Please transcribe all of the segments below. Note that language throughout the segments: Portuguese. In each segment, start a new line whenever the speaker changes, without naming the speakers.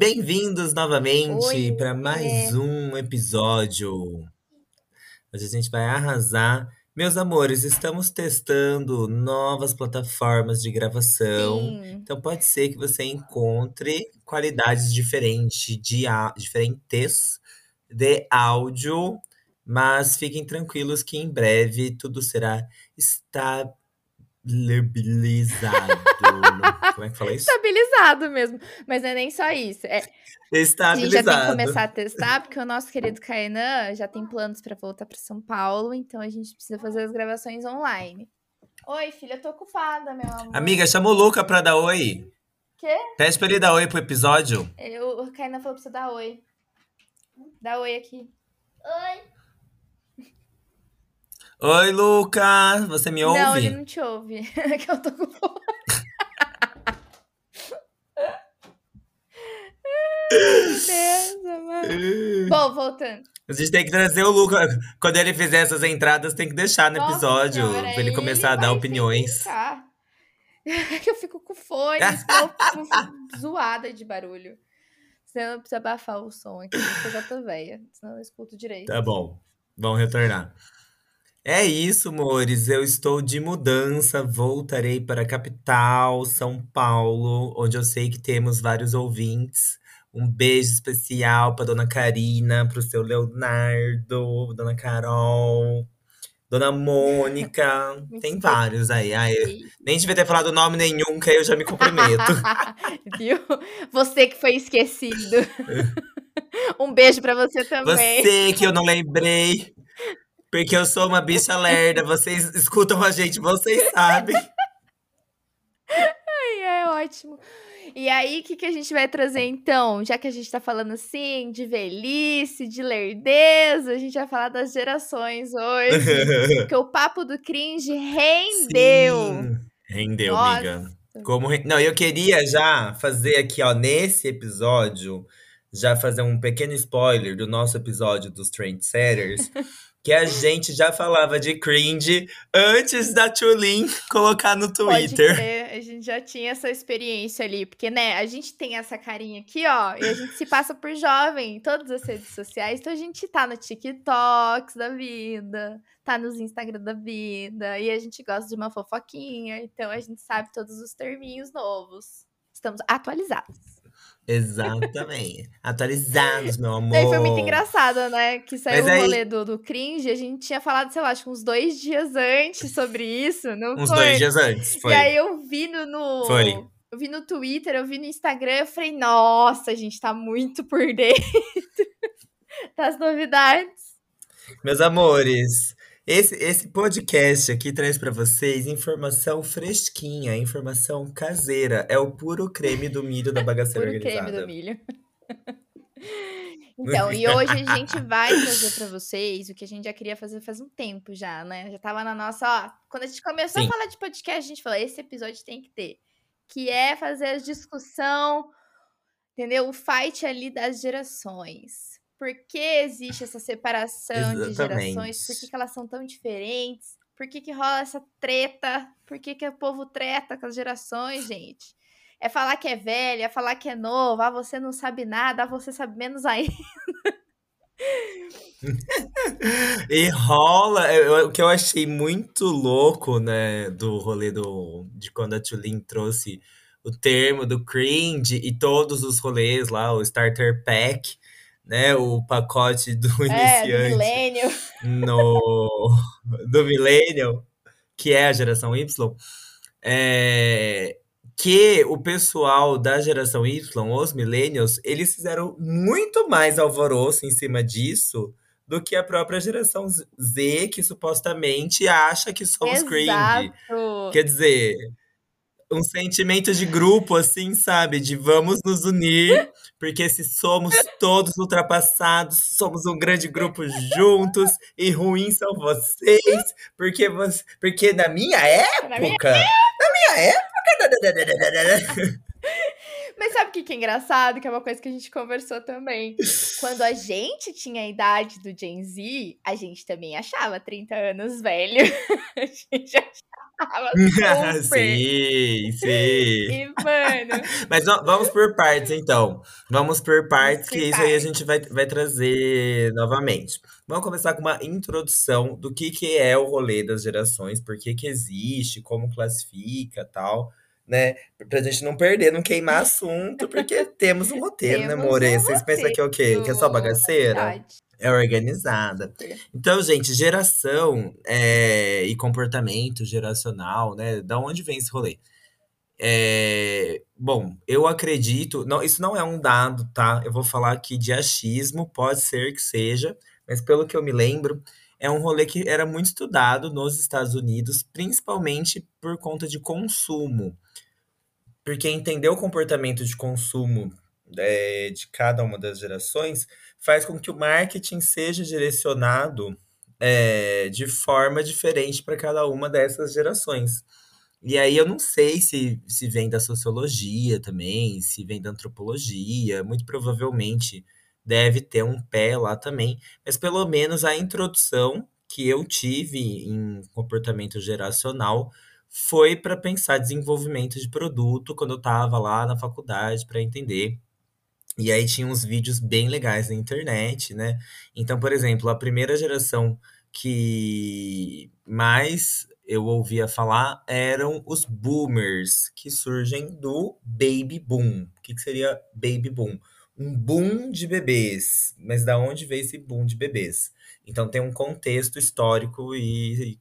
Bem-vindos novamente
Oi.
para mais um episódio. Hoje a gente vai arrasar. Meus amores, estamos testando novas plataformas de gravação.
Sim.
Então pode ser que você encontre qualidades diferentes de diferentes de áudio, mas fiquem tranquilos que em breve tudo será estabilizado. Como é que fala isso?
Estabilizado mesmo. Mas não é nem só isso. É, a gente já tem que
Estabilizado.
começar a testar, porque o nosso querido Kainan já tem planos pra voltar pra São Paulo, então a gente precisa fazer as gravações online. Oi, filha, eu tô ocupada, meu amor.
Amiga, chama o Luca pra dar oi.
Quê?
Pede pra ele dar oi pro episódio.
Eu, o Kainan falou pra você dar oi. Dá oi aqui.
Oi, Luca. Você me ouve?
Não, ele não te ouve. que eu tô com. Deus, mano. Bom, voltando.
A gente tem que trazer o Luca. Quando ele fizer essas entradas, tem que deixar no
Nossa
episódio.
senhora,
pra ele começar a dar opiniões.
ficar. que eu fico com fone, zoada de barulho. Senão eu preciso abafar o som aqui, porque eu já tô velha. Senão eu escuto direito.
Tá bom. Vamos retornar. É isso, amores. Eu estou de mudança. Voltarei para a capital, São Paulo, onde eu sei que temos vários ouvintes. Um beijo especial para dona Karina, para o seu Leonardo, dona Carol, dona Mônica. Tem vários aí. Ai, eu nem devia ter falado nome nenhum, que aí eu já me comprometo.
Viu? Você que foi esquecido. um beijo pra você também.
Você que eu não lembrei. Porque eu sou uma bicha lerda. Vocês escutam a gente, vocês sabem.
Ai, é ótimo. E aí, o que, que a gente vai trazer então? Já que a gente tá falando assim de velhice, de lerdeza, a gente vai falar das gerações hoje. porque o papo do cringe rendeu.
Sim. Rendeu,
Nossa.
amiga. Como re- Não, eu queria já fazer aqui, ó, nesse episódio, já fazer um pequeno spoiler do nosso episódio dos Trendsetters, que a gente já falava de cringe antes da Tulin colocar no Twitter.
a gente já tinha essa experiência ali, porque, né, a gente tem essa carinha aqui, ó, e a gente se passa por jovem em todas as redes sociais, então a gente tá no TikToks da vida, tá nos Instagram da vida, e a gente gosta de uma fofoquinha, então a gente sabe todos os terminhos novos. Estamos atualizados.
Exatamente. Atualizados, meu amor.
Daí foi muito engraçado, né? Que saiu
Mas
o
aí-
rolê do, do cringe, a gente tinha falado, sei lá, acho que uns dois dias antes sobre isso, não
Uns
foi?
dois dias antes, foi.
E aí eu vi no, no-
Foi.
Eu vi no Twitter, eu vi no Instagram, eu falei, nossa, a gente tá muito por dentro das novidades.
Meus amores, esse, esse podcast aqui traz pra vocês informação fresquinha, informação caseira. É o puro creme do milho da bagaceira
Puro creme
organizada.
do milho. Então, e hoje a gente vai trazer pra vocês o que a gente já queria fazer faz um tempo já, né? Já tava na nossa, ó, quando a gente começou
Sim.
a falar de podcast, a gente falou, esse episódio tem que ter, que é fazer a discussão, entendeu? O fight ali das gerações. Por que existe essa separação de gerações? Por que, que elas são tão diferentes? Por que, que rola essa treta? Por que, que o povo treta com as gerações, gente? É falar que é velho, é falar que é novo, ah, você não sabe nada, ah, você sabe menos ainda.
E rola, eu- o que eu achei muito louco, né, do rolê do, de quando a Tulin trouxe o termo do cringe e todos os rolês lá, o starter pack, né, o pacote do
É, do
iniciante
milênio.
no do millennial, que é a geração Y, é, que o pessoal da geração Y, os millennials, eles fizeram muito mais alvoroço em cima disso do que a própria geração Z, que supostamente acha que somos
Exato.
cringe. Quer dizer, um sentimento de grupo, assim, sabe? De vamos nos unir, porque se somos todos ultrapassados, somos um grande grupo juntos, e ruins são vocês, porque, você, porque na minha época. Na minha, na minha época.
Mas sabe o que, que é engraçado? Que é uma coisa que a gente conversou também. Quando a gente tinha a idade do Gen Z, a gente também achava 30 anos velho. a gente achava super.
sim, sim.
E, mano.
Mas vamos por partes, então. Vamos por partes, que isso aí a gente vai, vai trazer novamente. Vamos começar com uma introdução do que, que é o rolê das gerações, por que, que existe, como classifica tal né? Pra gente não perder, não queimar assunto, porque temos um roteiro, né, temos né, More? Um Vocês pensam que é o quê? Que é só bagaceira? Verdade. É organizada. Então, gente, geração é, e comportamento geracional, né? Da onde vem esse rolê? É, bom, eu acredito. Não, isso não é um dado, tá? Eu vou falar aqui de achismo, pode ser que seja, mas pelo que eu me lembro, é um rolê que era muito estudado nos Estados Unidos, principalmente por conta de consumo. Porque entender o comportamento de consumo é, de cada uma das gerações faz com que o marketing seja direcionado é, de forma diferente para cada uma dessas gerações. E aí eu não sei se, se vem da sociologia também, se vem da antropologia, muito provavelmente deve ter um pé lá também, mas pelo menos a introdução que eu tive em comportamento geracional foi para pensar desenvolvimento de produto quando eu estava lá na faculdade para entender. E aí tinha uns vídeos bem legais na internet, né? Então, por exemplo, a primeira geração que mais eu ouvia falar eram os boomers, que surgem do baby boom. O que, que seria baby boom? um boom de bebês. Mas da onde veio esse boom de bebês? Então tem um contexto histórico e,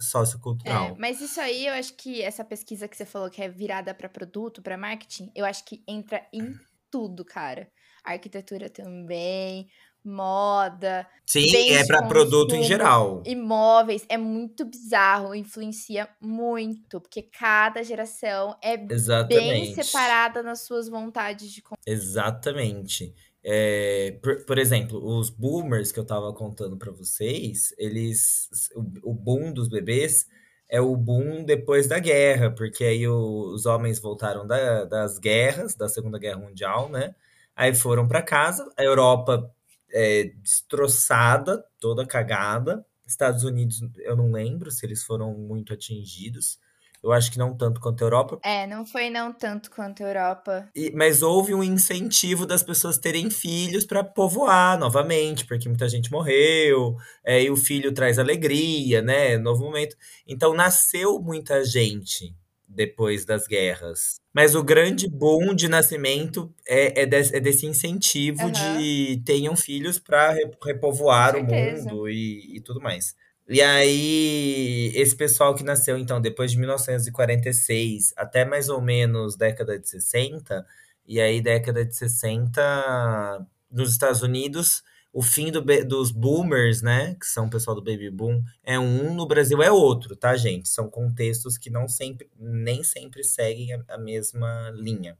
sociocultural.
É, mas isso aí, eu acho que essa pesquisa que você falou que é virada para produto, para marketing, eu acho que entra em tudo, cara. Arquitetura também, moda.
Sim, é para produto em geral.
Imóveis, é muito bizarro, influencia muito, porque cada geração é Exatamente. bem separada nas suas vontades de
Exatamente. É, por, por, exemplo, os boomers que eu tava contando para vocês, eles. O, o, boom dos bebês é o boom depois da guerra, porque aí o, os homens voltaram da, das guerras, da Segunda Guerra Mundial, né? Aí foram para casa, a Europa é, destroçada, toda cagada. Estados Unidos, eu não lembro se eles foram muito atingidos. Eu acho que não tanto quanto a Europa.
É, não foi não tanto quanto a Europa.
E, mas houve um incentivo das pessoas terem filhos para povoar novamente, porque muita gente morreu, é, e o filho traz alegria, né? Novo momento. Então nasceu muita gente depois das guerras. Mas o grande boom de nascimento é, é, desse, é desse incentivo uhum. de tenham filhos para repovoar o mundo e, e tudo mais. E aí, esse pessoal que nasceu, então, depois de 1946 até mais ou menos década de 60, e aí década de 60 nos Estados Unidos, o fim do, dos boomers, né, que são o pessoal do baby boom, é um, no Brasil é outro, tá, gente? São contextos que não sempre, nem sempre seguem a, a mesma linha.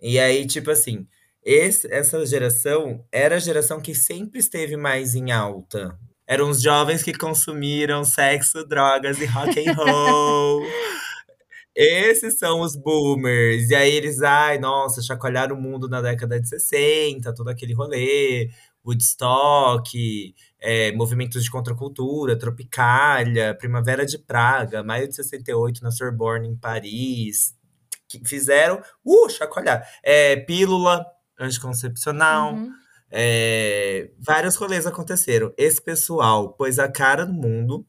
E aí, tipo assim, esse, essa geração era a geração que sempre esteve mais em alta. Eram os jovens que consumiram sexo, drogas e rock and roll. Esses são os boomers. E aí eles, ai, nossa, chacoalharam o mundo na década de 60, todo aquele rolê. Woodstock, é, movimentos de contracultura, Tropicália, Primavera de Praga, Maio de 68 na Sorbonne, em Paris, que fizeram, uh, chacoalhar, é, pílula anticoncepcional, uhum. É, vários rolês aconteceram. Esse pessoal pôs a cara no mundo,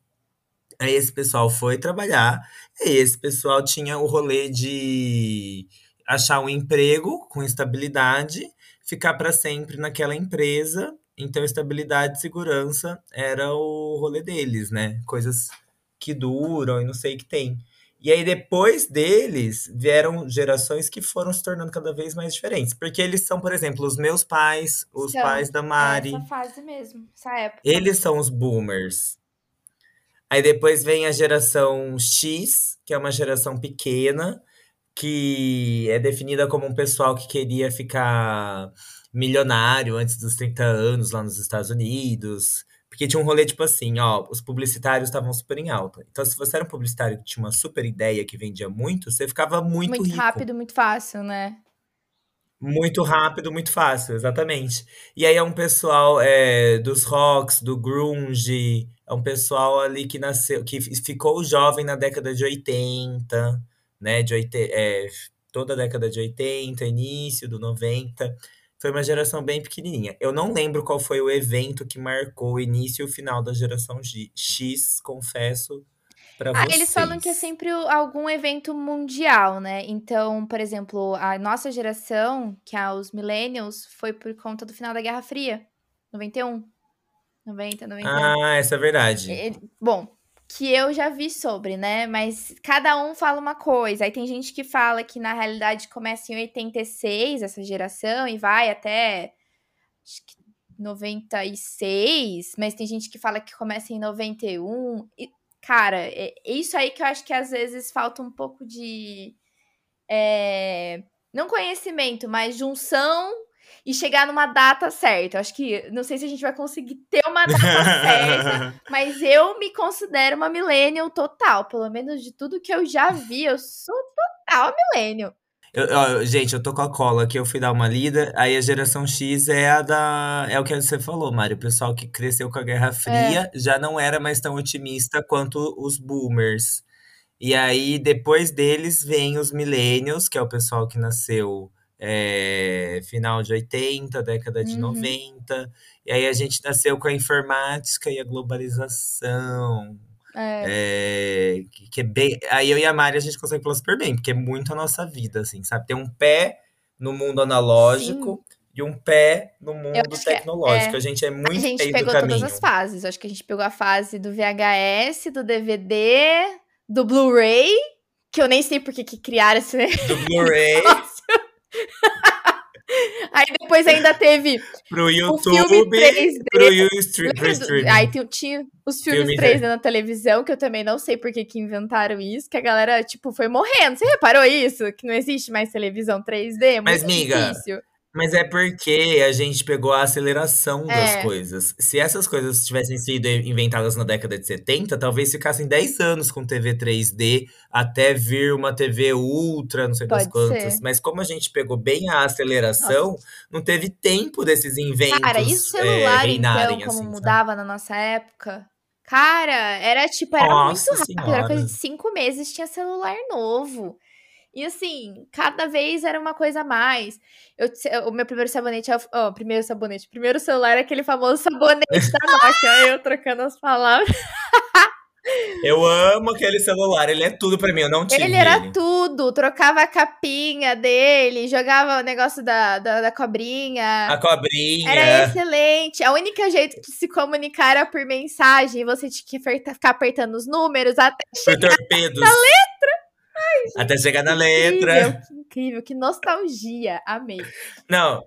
aí esse pessoal foi trabalhar, e esse pessoal tinha o rolê de achar um emprego com estabilidade, ficar para sempre naquela empresa. Então, estabilidade e segurança era o rolê deles, né? Coisas que duram e não sei o que tem. E aí, depois deles, vieram gerações que foram se tornando cada vez mais diferentes. Porque eles são, por exemplo, os meus pais, os
São.
pais da
É
Mari.
essa fase mesmo, essa época.
Eles são os boomers. Aí depois vem a geração X, que é uma geração pequena, que é definida como um pessoal que queria ficar milionário antes dos 30 anos lá nos Estados Unidos. Porque tinha um rolê tipo assim, ó, os publicitários estavam super em alta. Então, se você era um publicitário que tinha uma super ideia que vendia muito, você ficava muito,
Muito
rico.
rápido, muito fácil, né?
Muito rápido, muito fácil, exatamente. E aí é um pessoal é, dos rocks, do grunge, é um pessoal ali que nasceu, que ficou jovem na década de 80, né? De 80, é, toda a década de 80, início do 90. Foi uma geração bem pequenininha. Eu não lembro qual foi o evento que marcou o início e o final da geração G- X, confesso pra
Ah, eles falam que é
vocês.
sempre algum evento mundial, né? Então, por exemplo, a nossa geração, que é os millennials, foi por conta do final da Guerra Fria, 91, 90, 91.
Ah, essa é verdade.
Bom, que eu já vi sobre, né? Mas cada um fala uma coisa. Aí tem gente que fala que na realidade começa em 86, essa geração, e vai até acho que 96, mas tem gente que fala que começa em 91. E, cara, é isso aí que eu acho que às vezes falta um pouco de. é, não conhecimento, mas junção e chegar numa data certa. Eu acho que. Não sei se a gente vai conseguir ter uma data certa. Mas eu me considero uma millennial total. Pelo menos de tudo que eu já vi, eu sou total millennial.
Eu- ó, gente, eu tô com a cola aqui, eu fui dar uma lida. Aí a geração X é a da. É o que você falou, Mário. O pessoal que cresceu com a Guerra Fria já não era mais tão otimista quanto os boomers. E aí, depois deles, vem os millennials, que é o pessoal que nasceu é, final de 80, década de
Uhum.
90. E aí a gente nasceu com a informática e a globalização.
É,
É, que, que é bem. Aí eu e a Mari a gente consegue falar super bem, porque é muito a nossa vida, assim, sabe? Tem um pé no mundo analógico e um pé no mundo
é-
tecnológico.
é.
A gente é
a
muito
gente
meio do
pegou todas as fases. Acho que a gente pegou a fase do VHS, do DVD, do Blu-ray, que eu nem sei por que que criaram esse
Do Blu-ray
Aí depois ainda teve
pro
o
YouTube,
filme 3D.
pro, streaming.
Aí tinha os filmes
Filme
3D na televisão, que eu também não sei por que que inventaram isso, que a galera, tipo, foi morrendo. Você reparou isso? Que não existe mais televisão 3D? É
Mas, miga,
difícil.
Mas é porque a gente pegou a aceleração das
É.
coisas. Se essas coisas tivessem sido inventadas na década de 70, talvez ficassem 10 anos com TV 3D até vir uma TV ultra, não sei das
Pode
quantas.
ser.
Mas como a gente pegou bem a aceleração, não teve tempo desses inventos
Cara, e o
é,
celular,
reinarem,
então, como
assim, sabe?
mudava na nossa época? Cara, era tipo, era
Nossa
muito rápido. Era coisa
Senhora.
de cinco meses, tinha celular novo. E assim, cada vez era uma coisa a mais. Eu, o meu primeiro sabonete, é o- ó, primeiro sabonete, o primeiro celular é aquele famoso sabonete da Nokia. eu trocando as palavras.
Eu amo aquele celular, ele é tudo pra mim, eu não tive
Ele era
ele.
tudo, trocava a capinha dele, jogava o negócio da, da, da cobrinha.
A cobrinha.
Era excelente. A única jeito de se comunicar era por mensagem. Você tinha que ficar apertando os números até
Por torpedos. Até chegar na letra.
incrível, que incrível, que nostalgia. Amei.
Não,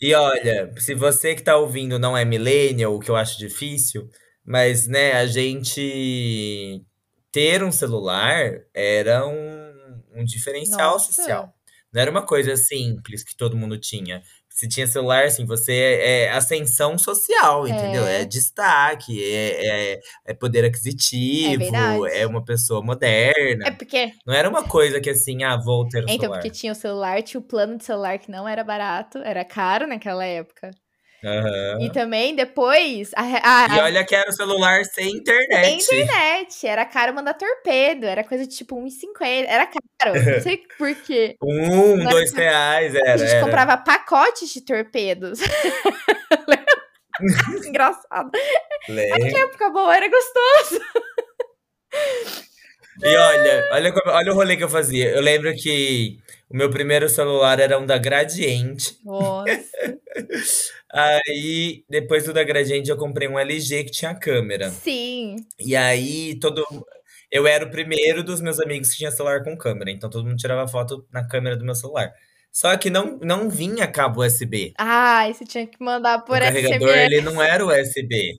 e olha, se você que tá ouvindo não é millennial, o que eu acho difícil, mas, né, a gente ter um celular era um, um diferencial
Nossa.
social. Não era uma coisa simples que todo mundo tinha. Se tinha celular, assim, você é, é ascensão social, entendeu?
É.
É destaque, é, é, é poder aquisitivo,
verdade.
é uma pessoa moderna.
É porque,
Não era uma coisa que assim, ah, vou ter um
então,
celular.
porque tinha o celular, tinha o plano de celular que não era barato, era caro naquela época.
Aham.
E também depois a, a,
E olha que era o celular sem internet.
a internet, era caro mandar torpedo, era coisa de tipo 1,50, era caro, não sei por quê.
Um,
Não
dois reais,
A
era.
gente
era.
comprava pacotes de torpedos. Engraçado.
Lembro.
Que época boa, era gostoso.
E olha, olha, como- olha o rolê que eu fazia. Eu lembro que o meu primeiro celular era um da Gradiente.
Nossa.
Aí, depois do da Gradiente, eu comprei um LG que tinha câmera.
Sim.
E aí, todo. Eu era o primeiro dos meus amigos que tinha celular com câmera, então todo mundo tirava foto na câmera do meu celular. Só que não, não vinha cabo USB.
Ah, você tinha que mandar por
o carregador
SMS.
ele não era USB.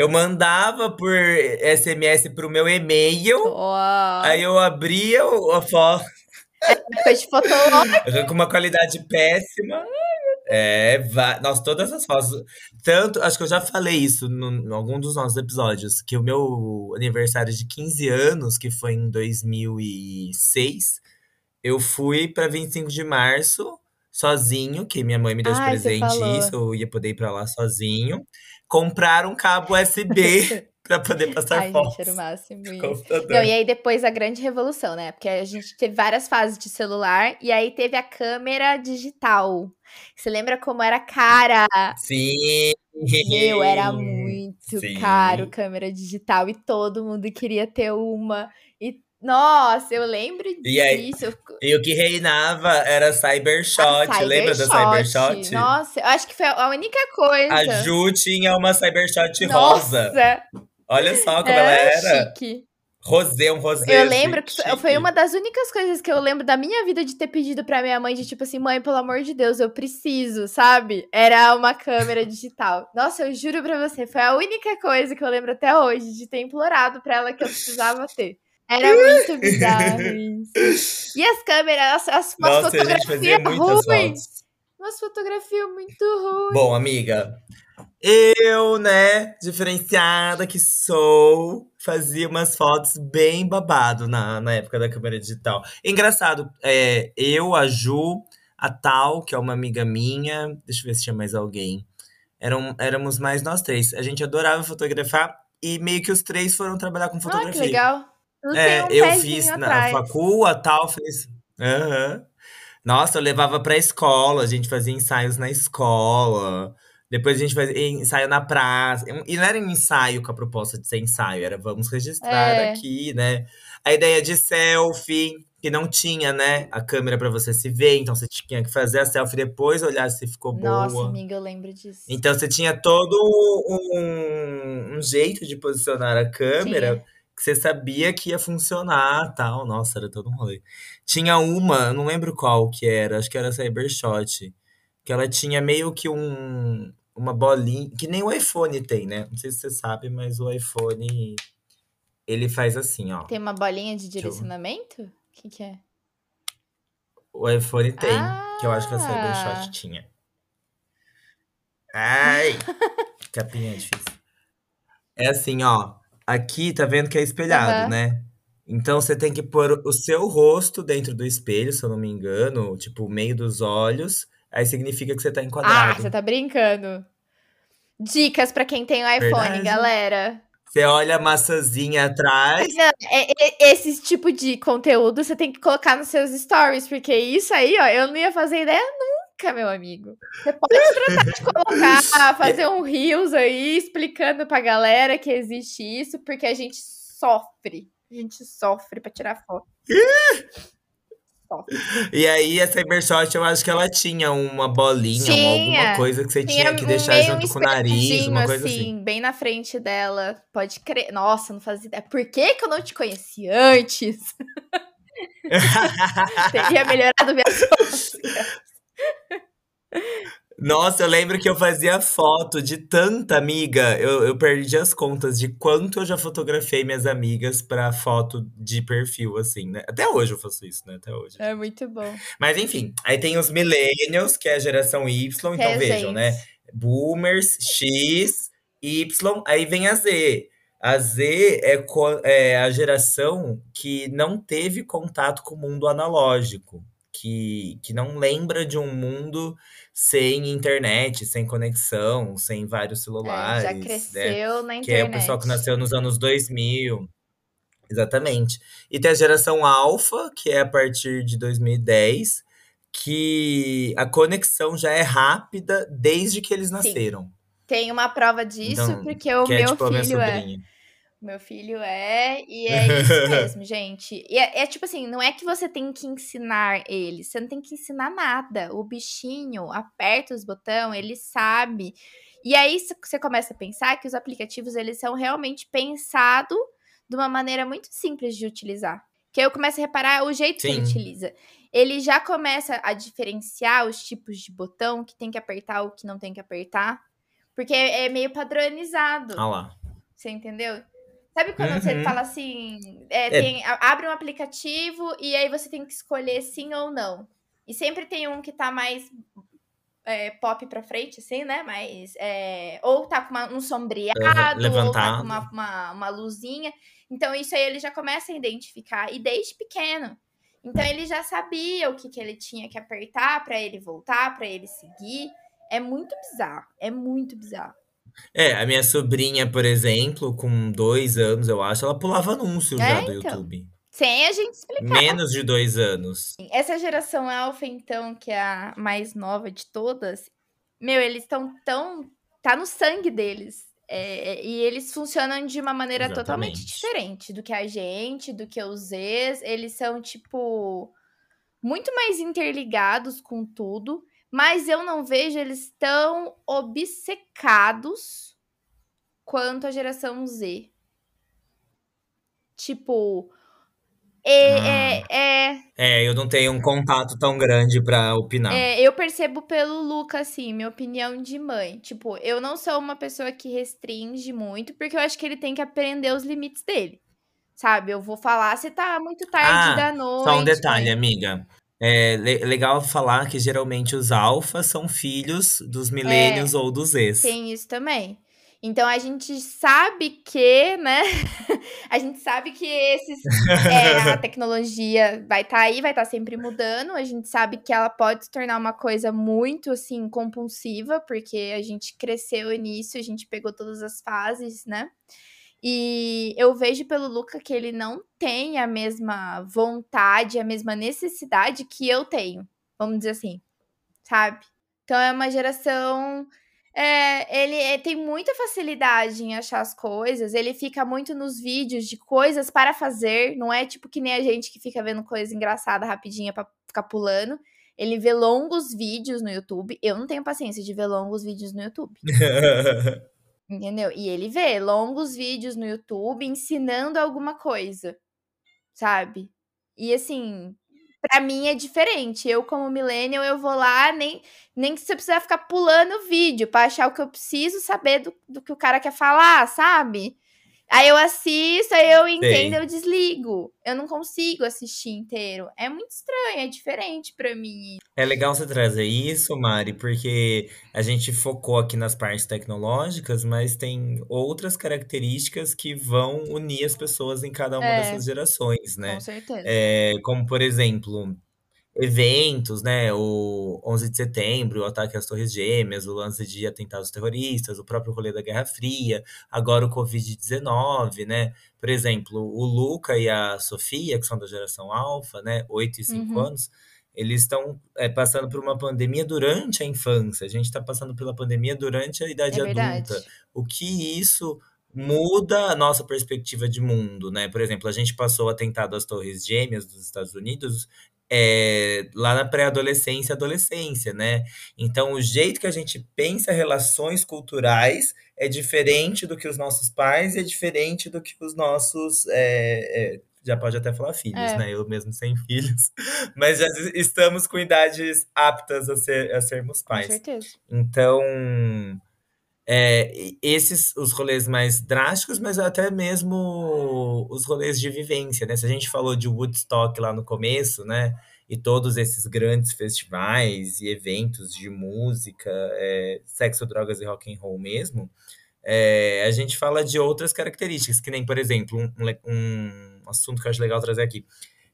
Eu mandava por SMS pro meu e-mail.
Ó,
Aí eu abria a foto
de fotolog.
com uma qualidade péssima. É, va- nossa, todas as fotos. Tanto, acho que eu já falei isso no, em algum dos nossos episódios, que o meu aniversário de 15 anos, que foi em 2006, eu fui pra 25 de março sozinho, que minha mãe me deu de presente isso, eu ia poder ir pra lá sozinho. Comprar um cabo USB pra poder passar
Ai,
fotos
gente, era o máximo. Não, e aí depois a grande revolução, né? Porque a gente teve várias fases de celular e aí teve a câmera digital. Você lembra como era cara?
Sim!
Meu, era muito
Sim.
caro câmera digital e todo mundo queria ter uma. Nossa, eu lembro
E aí,
disso.
E o que reinava era Cybershot.
A
Lembra da
Cybershot. Nossa, eu acho que foi a única coisa.
A Ju tinha uma Cybershot rosa. Olha só como
era
ela era.
chique.
Rosé, um rosé.
Eu lembro que
chique.
foi uma das únicas coisas que eu lembro da minha vida de ter pedido pra minha mãe, de tipo assim, mãe, pelo amor de Deus, eu preciso, sabe? Era uma câmera digital. Nossa, eu juro pra você, foi a única coisa que eu lembro até hoje de ter implorado pra ela que eu precisava ter. Era muito bizarro isso. E as câmeras, as, as, fotografias ruins. Umas fotografias muito ruins.
Bom, amiga, eu, né, diferenciada que sou, fazia umas fotos bem babado na, na época da câmera digital. Engraçado, é, eu, a Ju, a Tal, que é uma amiga minha, deixa eu ver se tinha mais alguém. Eram, éramos mais nós três. A gente adorava fotografar e meio que os três foram trabalhar com
Ah, que
fotografia.
legal. Tudo
É,
um
eu fiz na
atrás.
facu, a tal fez. Aham. Nossa, eu levava pra escola, a gente fazia ensaios na escola. Depois a gente fazia ensaio na praça. E não era um ensaio com a proposta de ser ensaio, era vamos registrar
É.
aqui, né? A ideia de selfie, que não tinha, né? A câmera pra você se ver, então você tinha que fazer a selfie depois, olhar se ficou
Nossa,
boa.
amiga, eu lembro disso.
Então você tinha todo um, um jeito de posicionar a câmera
Tinha.
Que você sabia que ia funcionar tal. Nossa, era todo um rolê. Tinha uma, eu não lembro qual que era, acho que era Cybershot, que ela tinha meio que um, uma bolinha, que nem o iPhone tem, né? Não sei se você sabe, mas o iPhone, ele faz assim, ó.
Tem uma bolinha de direcionamento? O que, que é?
O iPhone tem, que eu acho que a
Ah.
Cybershot tinha. Ai, capinha difícil. É assim, ó. Aqui tá vendo que é espelhado,
Aham.
né? Então você tem que pôr o seu rosto dentro do espelho, se eu não me engano, tipo, meio dos olhos. Aí significa que você tá
Ah,
enquadrado.
você tá brincando. Dicas pra quem tem o iPhone,
Verdade.
galera.
Você olha a maçãzinha atrás.
Não, é- é- esse tipo de conteúdo você tem que colocar nos seus stories, porque isso aí, ó, eu não ia fazer ideia nunca, meu amigo. Você pode tratar de colocar, fazer um reels aí, explicando pra galera que existe isso, porque a gente sofre. A gente sofre pra tirar foto. Sofre.
E aí a Cybershot, eu acho que ela tinha uma bolinha, uma,
Tinha.
alguma coisa que você tinha,
Tinha
que deixar junto com o nariz, uma coisa assim.
bem na frente dela. Pode crer. Nossa, não fazia ideia. Por que, que eu não te conheci antes? Teria melhorado minhas fotos.
Nossa, eu lembro que eu fazia foto de tanta amiga. Eu, eu perdi as contas de quanto eu já fotografei minhas amigas pra foto de perfil, assim, né? Até hoje eu faço isso, né? Até hoje.
É muito bom.
Mas enfim, aí tem os millennials, que é a geração Y. Então
é
vejam,
gente.
né? Boomers, X, Y, aí vem a Z. A Z é, é a geração que não teve contato com o mundo analógico, que, que não lembra de um mundo sem internet, sem conexão, sem vários
É,
celulares,
já
né?
cresceu na
Que é o
internet.
pessoal que nasceu nos anos 2000. Exatamente. E tem a geração Alpha, que é a partir de 2010, que a conexão já é rápida desde que eles
Sim.
nasceram.
Tem uma prova disso,
Então,
porque o
é
meu
tipo a minha
filho é. Meu filho é, e é isso mesmo, gente. E é, é tipo assim, não é que você tem que ensinar ele, você não tem que ensinar nada. O bichinho aperta os botões, ele sabe. E aí você começa a pensar que os aplicativos eles são realmente pensados de uma maneira muito simples de utilizar. Que aí eu começo a reparar o jeito
Sim.
que ele utiliza. Ele já começa a diferenciar os tipos de botão que tem que apertar ou que não tem que apertar. Porque é, é meio padronizado.
Ah lá.
Você entendeu? Sabe quando uhum. você fala assim, é, é. Tem, abre um aplicativo e aí você tem que escolher sim ou não. E sempre tem um que tá mais é, pop pra frente, assim, né? Mas. É, ou tá com uma, um sombreado,
Levantado.
ou tá com uma, uma, uma luzinha. Então, isso aí ele já começa a identificar. E desde pequeno. Então, ele já sabia o que, que ele tinha que apertar para ele voltar, para ele seguir. É muito bizarro. É muito bizarro.
É, a minha sobrinha, por exemplo, com dois anos, eu acho, ela pulava anúncios é, já do então. YouTube.
Sem a gente explicar.
Menos de dois anos.
Essa geração alfa, então, que é a mais nova de todas, meu, eles estão tão. Tá no sangue deles. É, e eles funcionam de uma maneira Exatamente. totalmente diferente do que a gente, do que os Zs. Eles são, tipo, muito mais interligados com tudo. Mas eu não vejo eles tão obcecados quanto a geração Z. Tipo, é,
ah.
é, é,
é, eu não tenho um contato tão grande pra opinar.
É, eu percebo pelo Luca, assim, minha opinião de mãe. Tipo, eu não sou uma pessoa que restringe muito, porque eu acho que ele tem que aprender os limites dele. Sabe? Eu vou falar se tá muito tarde
ah,
da noite.
Só um detalhe, mãe. amiga. É legal falar que geralmente os alfas são filhos dos milênios é, ou dos ex.
Tem isso também. Então a gente sabe que, né? a gente sabe que esses é, a tecnologia vai estar tá aí, vai estar tá sempre mudando. A gente sabe que ela pode se tornar uma coisa muito assim compulsiva, porque a gente cresceu nisso, a gente pegou todas as fases, né? E eu vejo pelo Luca que ele não tem a mesma vontade, a mesma necessidade que eu tenho, vamos dizer assim, sabe? Então é uma geração é, ele é, tem muita facilidade em achar as coisas, ele fica muito nos vídeos de coisas para fazer, não é tipo que nem a gente que fica vendo coisa engraçada rapidinha para ficar pulando. Ele vê longos vídeos no YouTube. Eu não tenho paciência de ver longos vídeos no YouTube. Entendeu? E ele vê longos vídeos no YouTube ensinando alguma coisa, sabe? E assim, para mim é diferente. Eu, como millennial, eu vou lá, nem, nem que você precisa ficar pulando o vídeo para achar o que eu preciso saber do, do que o cara quer falar, sabe? Aí eu assisto, aí eu entendo, Sim. eu desligo. Eu não consigo assistir inteiro. É muito estranho, é diferente para mim.
É legal você trazer isso, Mari, porque a gente focou aqui nas partes tecnológicas, mas tem outras características que vão unir as pessoas em cada uma é, dessas gerações, né?
Com certeza.
É, como, por exemplo, eventos, né? O 11 de setembro, o ataque às Torres Gêmeas, o lance de atentados terroristas, o próprio rolê da Guerra Fria, agora o Covid-19, né? Por exemplo, o Luca e a Sofia, que são da geração Alfa, né? 8 e 5 uhum. anos, eles estão é, passando por uma pandemia durante a infância. A gente está passando pela pandemia durante a idade é adulta. O que isso muda a nossa perspectiva de mundo, né? Por exemplo, a gente passou o atentado às Torres Gêmeas dos Estados Unidos é, lá na pré-adolescência, adolescência, né? Então, o jeito que a gente pensa relações culturais é diferente do que os nossos pais e é diferente do que os nossos. É, é, já pode até falar filhos, é. né? Eu mesmo sem filhos, mas já estamos com idades aptas a, ser, a sermos pais.
Com certeza.
Então, é, esses os rolês mais drásticos, mas até mesmo os rolês de vivência, né? Se a gente falou de Woodstock lá no começo, né? E todos esses grandes festivais e eventos de música, é, sexo, drogas e rock and roll mesmo, é, a gente fala de outras características, que nem, por exemplo, um, um assunto que eu acho legal trazer aqui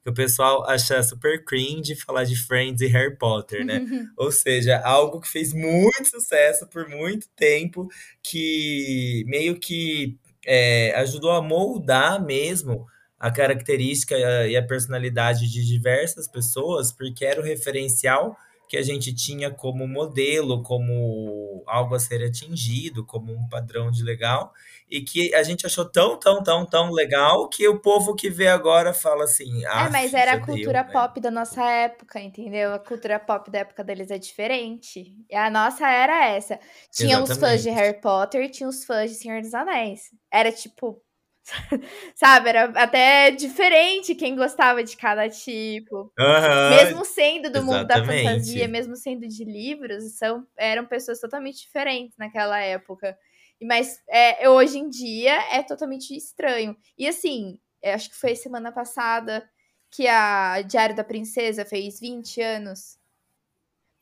que o pessoal acha super cringe falar de Friends e Harry Potter, né? Ou seja, algo que fez muito sucesso por muito tempo, que meio que é, ajudou a moldar mesmo a característica e a personalidade de diversas pessoas, porque era o referencial que a gente tinha como modelo, como algo a ser atingido, como um padrão de legal, e que a gente achou tão, tão, tão, tão legal que o povo que vê agora fala assim.
Ah, é, mas era a cultura deu, pop né? da nossa época, entendeu? A cultura pop da época deles é diferente. E a nossa era essa. Tinha Exatamente. os fãs de Harry Potter, tinha os fãs de Senhor dos Anéis. Era tipo Sabe, era até diferente quem gostava de cada tipo.
Aham,
Mesmo sendo do mundo da fantasia,
exatamente.
mesmo sendo de livros, são, eram pessoas totalmente diferentes naquela época. Mas é, hoje em dia é totalmente estranho. E assim, acho que foi semana passada que a Diário da Princesa fez 20 anos.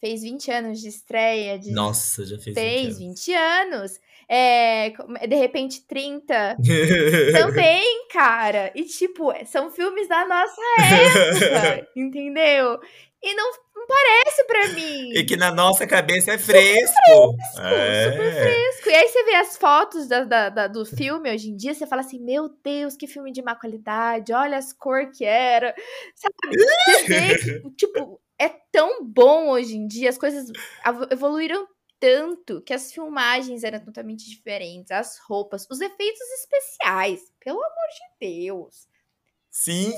Fez 20 anos de estreia. De...
Nossa, já fez 20
Fez
anos.
20 anos. É, de repente, 30. Também, cara. E, tipo, são filmes da nossa época, entendeu? E não, não parece pra mim.
E que na nossa cabeça é fresco.
Fresco,
É.
super fresco. E aí você vê as fotos da, da- da- do filme hoje em dia, você fala assim, meu Deus, que filme de má qualidade, olha as cores que era. Sabe? Você vê que, tipo, é tão bom hoje em dia, as coisas evoluíram tanto que as filmagens eram totalmente diferentes, as roupas, os efeitos especiais, pelo amor de Deus.
Sim.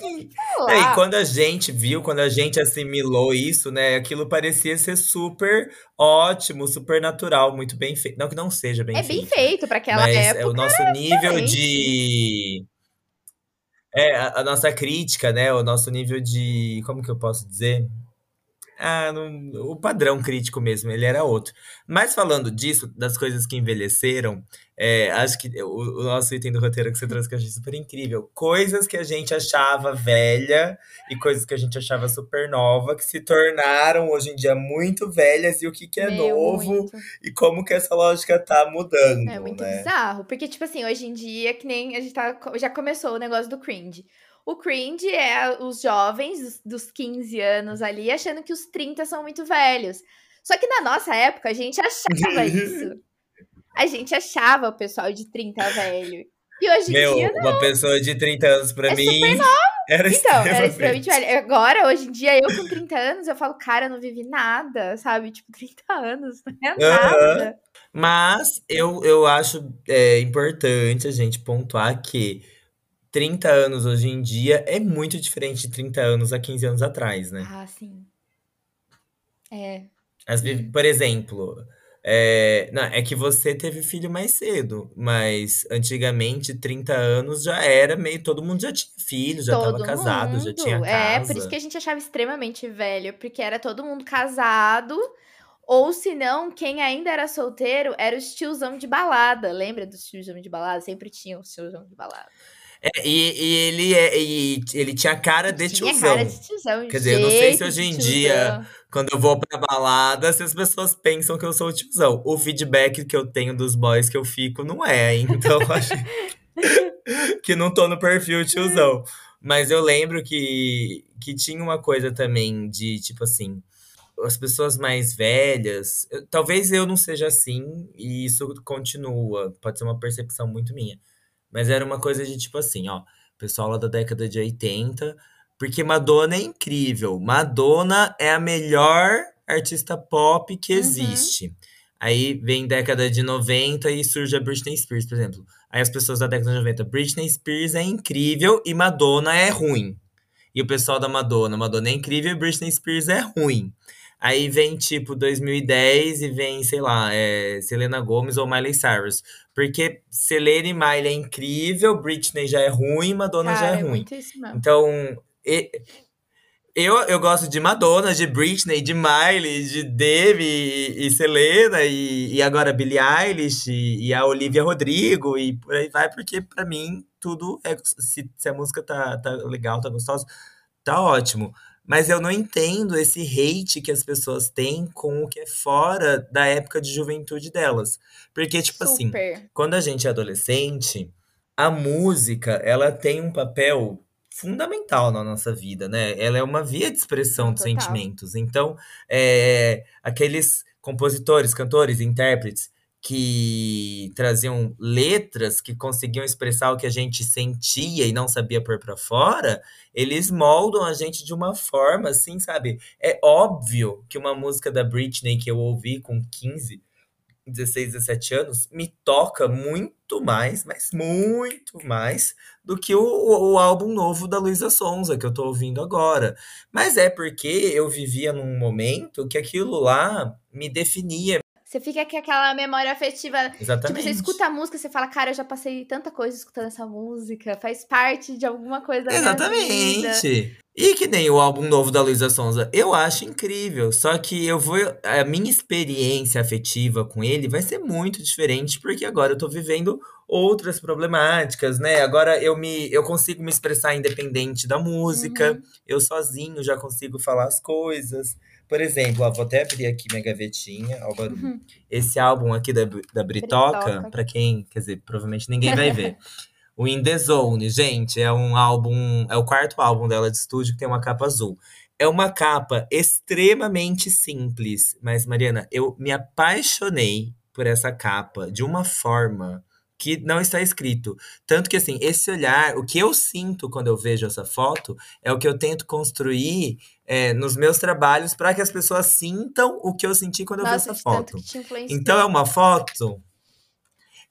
É, e quando a gente viu, quando a gente assimilou isso, né? Aquilo parecia ser super ótimo, super natural, muito bem feito. Não que não seja bem
É bem
feito, né?
feito pra aquela
Mas é
época.
o nosso nível de. É, a, a nossa crítica, né? O nosso nível de. Como que eu posso dizer? Ah, o padrão crítico mesmo, ele era outro. Mas falando disso, das coisas que envelheceram, é, acho que o, o nosso item do roteiro que você trouxe que eu achei super incrível. Coisas que a gente achava velha e coisas que a gente achava super nova, que se tornaram hoje em dia muito velhas, e o que, que é
Meu,
novo,
muito.
e como que essa lógica tá mudando,
É muito
né?
bizarro. Porque, tipo assim, hoje em dia, que nem a gente tá, já começou o negócio do cringe. O cringe é os jovens dos, dos 15 anos ali achando que os 30 são muito velhos. Só que na nossa época a gente achava isso. A gente achava o pessoal de 30 velho. E hoje em
Meu,
dia,
uma pessoa de 30 anos pra
É
mim era
Então, era
extremamente.
velho. Agora, hoje em dia, eu com 30 anos, eu falo, cara, eu não vivi nada, sabe? Tipo, 30 anos, não é nada.
Mas eu, eu acho é, importante a gente pontuar que 30 anos hoje em dia é muito diferente de 30 anos há 15 anos atrás, né?
Ah, sim. É. Sim.
por exemplo, é, não, é que você teve filho mais cedo, mas antigamente, 30 anos já era meio. Todo mundo já tinha filho, já tava
Todo
casado, já tinha
mundo. É, por isso
casa.
que a gente achava extremamente velho, porque era todo mundo casado, ou se não, quem ainda era solteiro era os tiozão de balada. Lembra dos tiozão de balada? Sempre tinha os tiozão de balada.
É, e, e ele, é, e ele tinha cara de
Tinha
tiozão.
cara de tiozão,
Quer dizer, eu não sei se hoje em dia, quando eu vou pra balada, se as pessoas pensam que eu sou o tiozão. O feedback que eu tenho dos boys que eu fico não é, então acho que não tô no perfil tiozão. Mas eu lembro que, que tinha uma coisa também de, tipo assim, as pessoas mais velhas, eu- talvez eu não seja assim, e isso continua, pode ser uma percepção muito minha. Mas era uma coisa de tipo assim, ó, pessoal lá da década de 80, porque Madonna é incrível. Madonna é a melhor artista pop que
Uhum.
existe. Aí vem década de 90 e surge a Britney Spears, por exemplo. Aí as pessoas da década de 90, Britney Spears é incrível e Madonna é ruim. E o pessoal da Madonna, Madonna é incrível e Britney Spears é ruim. Aí vem tipo 2010 e vem, sei lá, é, Selena Gomez ou Miley Cyrus. Porque Selena e Miley é incrível, Britney já é ruim, Madonna já
Cara,
é
é
ruim. Então, e- eu, eu gosto de Madonna, de Britney, de Miley, de Demi e, e Selena, e, e agora Billie Eilish e, e a Olivia Rodrigo, e por aí vai, porque pra mim tudo é. Se, se a música tá, tá legal, tá gostosa, tá ótimo. Mas eu não entendo esse hate que as pessoas têm com o que é fora da época de juventude delas. Porque, tipo assim,
Super.
quando a gente é adolescente, a música, ela tem um papel fundamental na nossa vida, né? Ela é uma via de expressão
total.
sentimentos. Então, é, aqueles compositores, cantores, intérpretes que traziam letras que conseguiam expressar o que a gente sentia e não sabia pôr pra fora, eles moldam a gente de uma forma assim, sabe? É óbvio que uma música da Britney que eu ouvi com 15, 16, 17 anos me toca muito mais, mas muito mais do que o, o álbum novo da Luísa Sonza que eu tô ouvindo agora. Mas é porque eu vivia num momento que aquilo lá me definia.
Você fica com aquela memória afetiva.
Exatamente.
Tipo, você escuta a música, você fala, cara, eu já passei tanta coisa escutando essa música, faz parte de alguma coisa
Exatamente. E que nem o álbum novo da Luísa Sonza, eu acho incrível. Só que eu vou. A minha experiência afetiva com ele vai ser muito diferente, porque agora eu tô vivendo outras problemáticas, né? Agora eu me eu consigo me expressar independente da música, uhum. eu sozinho já consigo falar as coisas. Por exemplo, ó, vou até abrir aqui minha gavetinha, ó, uhum. Esse álbum aqui da, da Britoca, Britoca. para quem, quer dizer, provavelmente ninguém vai ver. o In The Zone, gente, é um álbum, é o quarto álbum dela de estúdio que tem uma capa azul. É uma capa extremamente simples, mas Mariana, eu me apaixonei por essa capa de uma forma que não está escrito. Tanto que, assim, esse olhar, o que eu sinto quando eu vejo essa foto, é o que eu tento construir é, nos meus trabalhos para que as pessoas sintam o que eu senti quando Nossa, eu vi essa foto. Então, é uma foto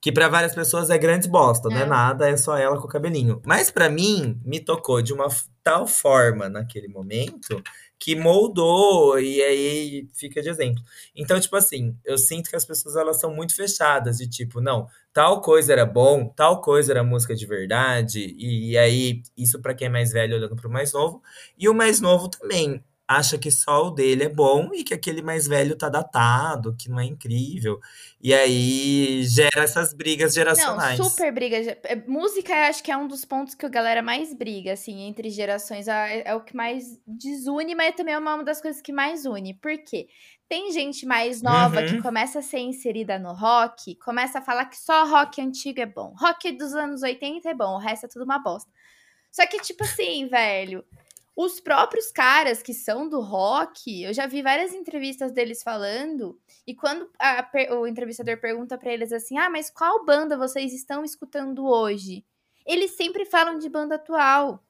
que para várias pessoas é grande bosta, é. não é nada, é só ela com o cabelinho. Mas para mim, me tocou de uma tal forma naquele momento que moldou e aí fica de exemplo. Então, tipo assim, eu sinto que as pessoas elas são muito fechadas de tipo, não, tal coisa era bom, tal coisa era música de verdade, e, e aí isso para quem é mais velho olhando para o mais novo, e o mais novo também acha que só o dele é bom e que aquele mais velho tá datado, que não é incrível. E aí gera essas brigas geracionais.
Não, super briga. É, música, eu acho que é um dos pontos que a galera mais briga, assim, entre gerações. É, é o que mais desune, mas também é uma das coisas que mais une. Por quê? Tem gente mais nova uhum. que começa a ser inserida no rock, começa a falar que só rock antigo é bom. Rock dos anos 80 é bom, o resto é tudo uma bosta. Só que, tipo assim, velho, os próprios caras que são do rock, eu já vi várias entrevistas deles falando, e quando a, o entrevistador pergunta para eles assim: ah, mas qual banda vocês estão escutando hoje? Eles sempre falam de banda atual.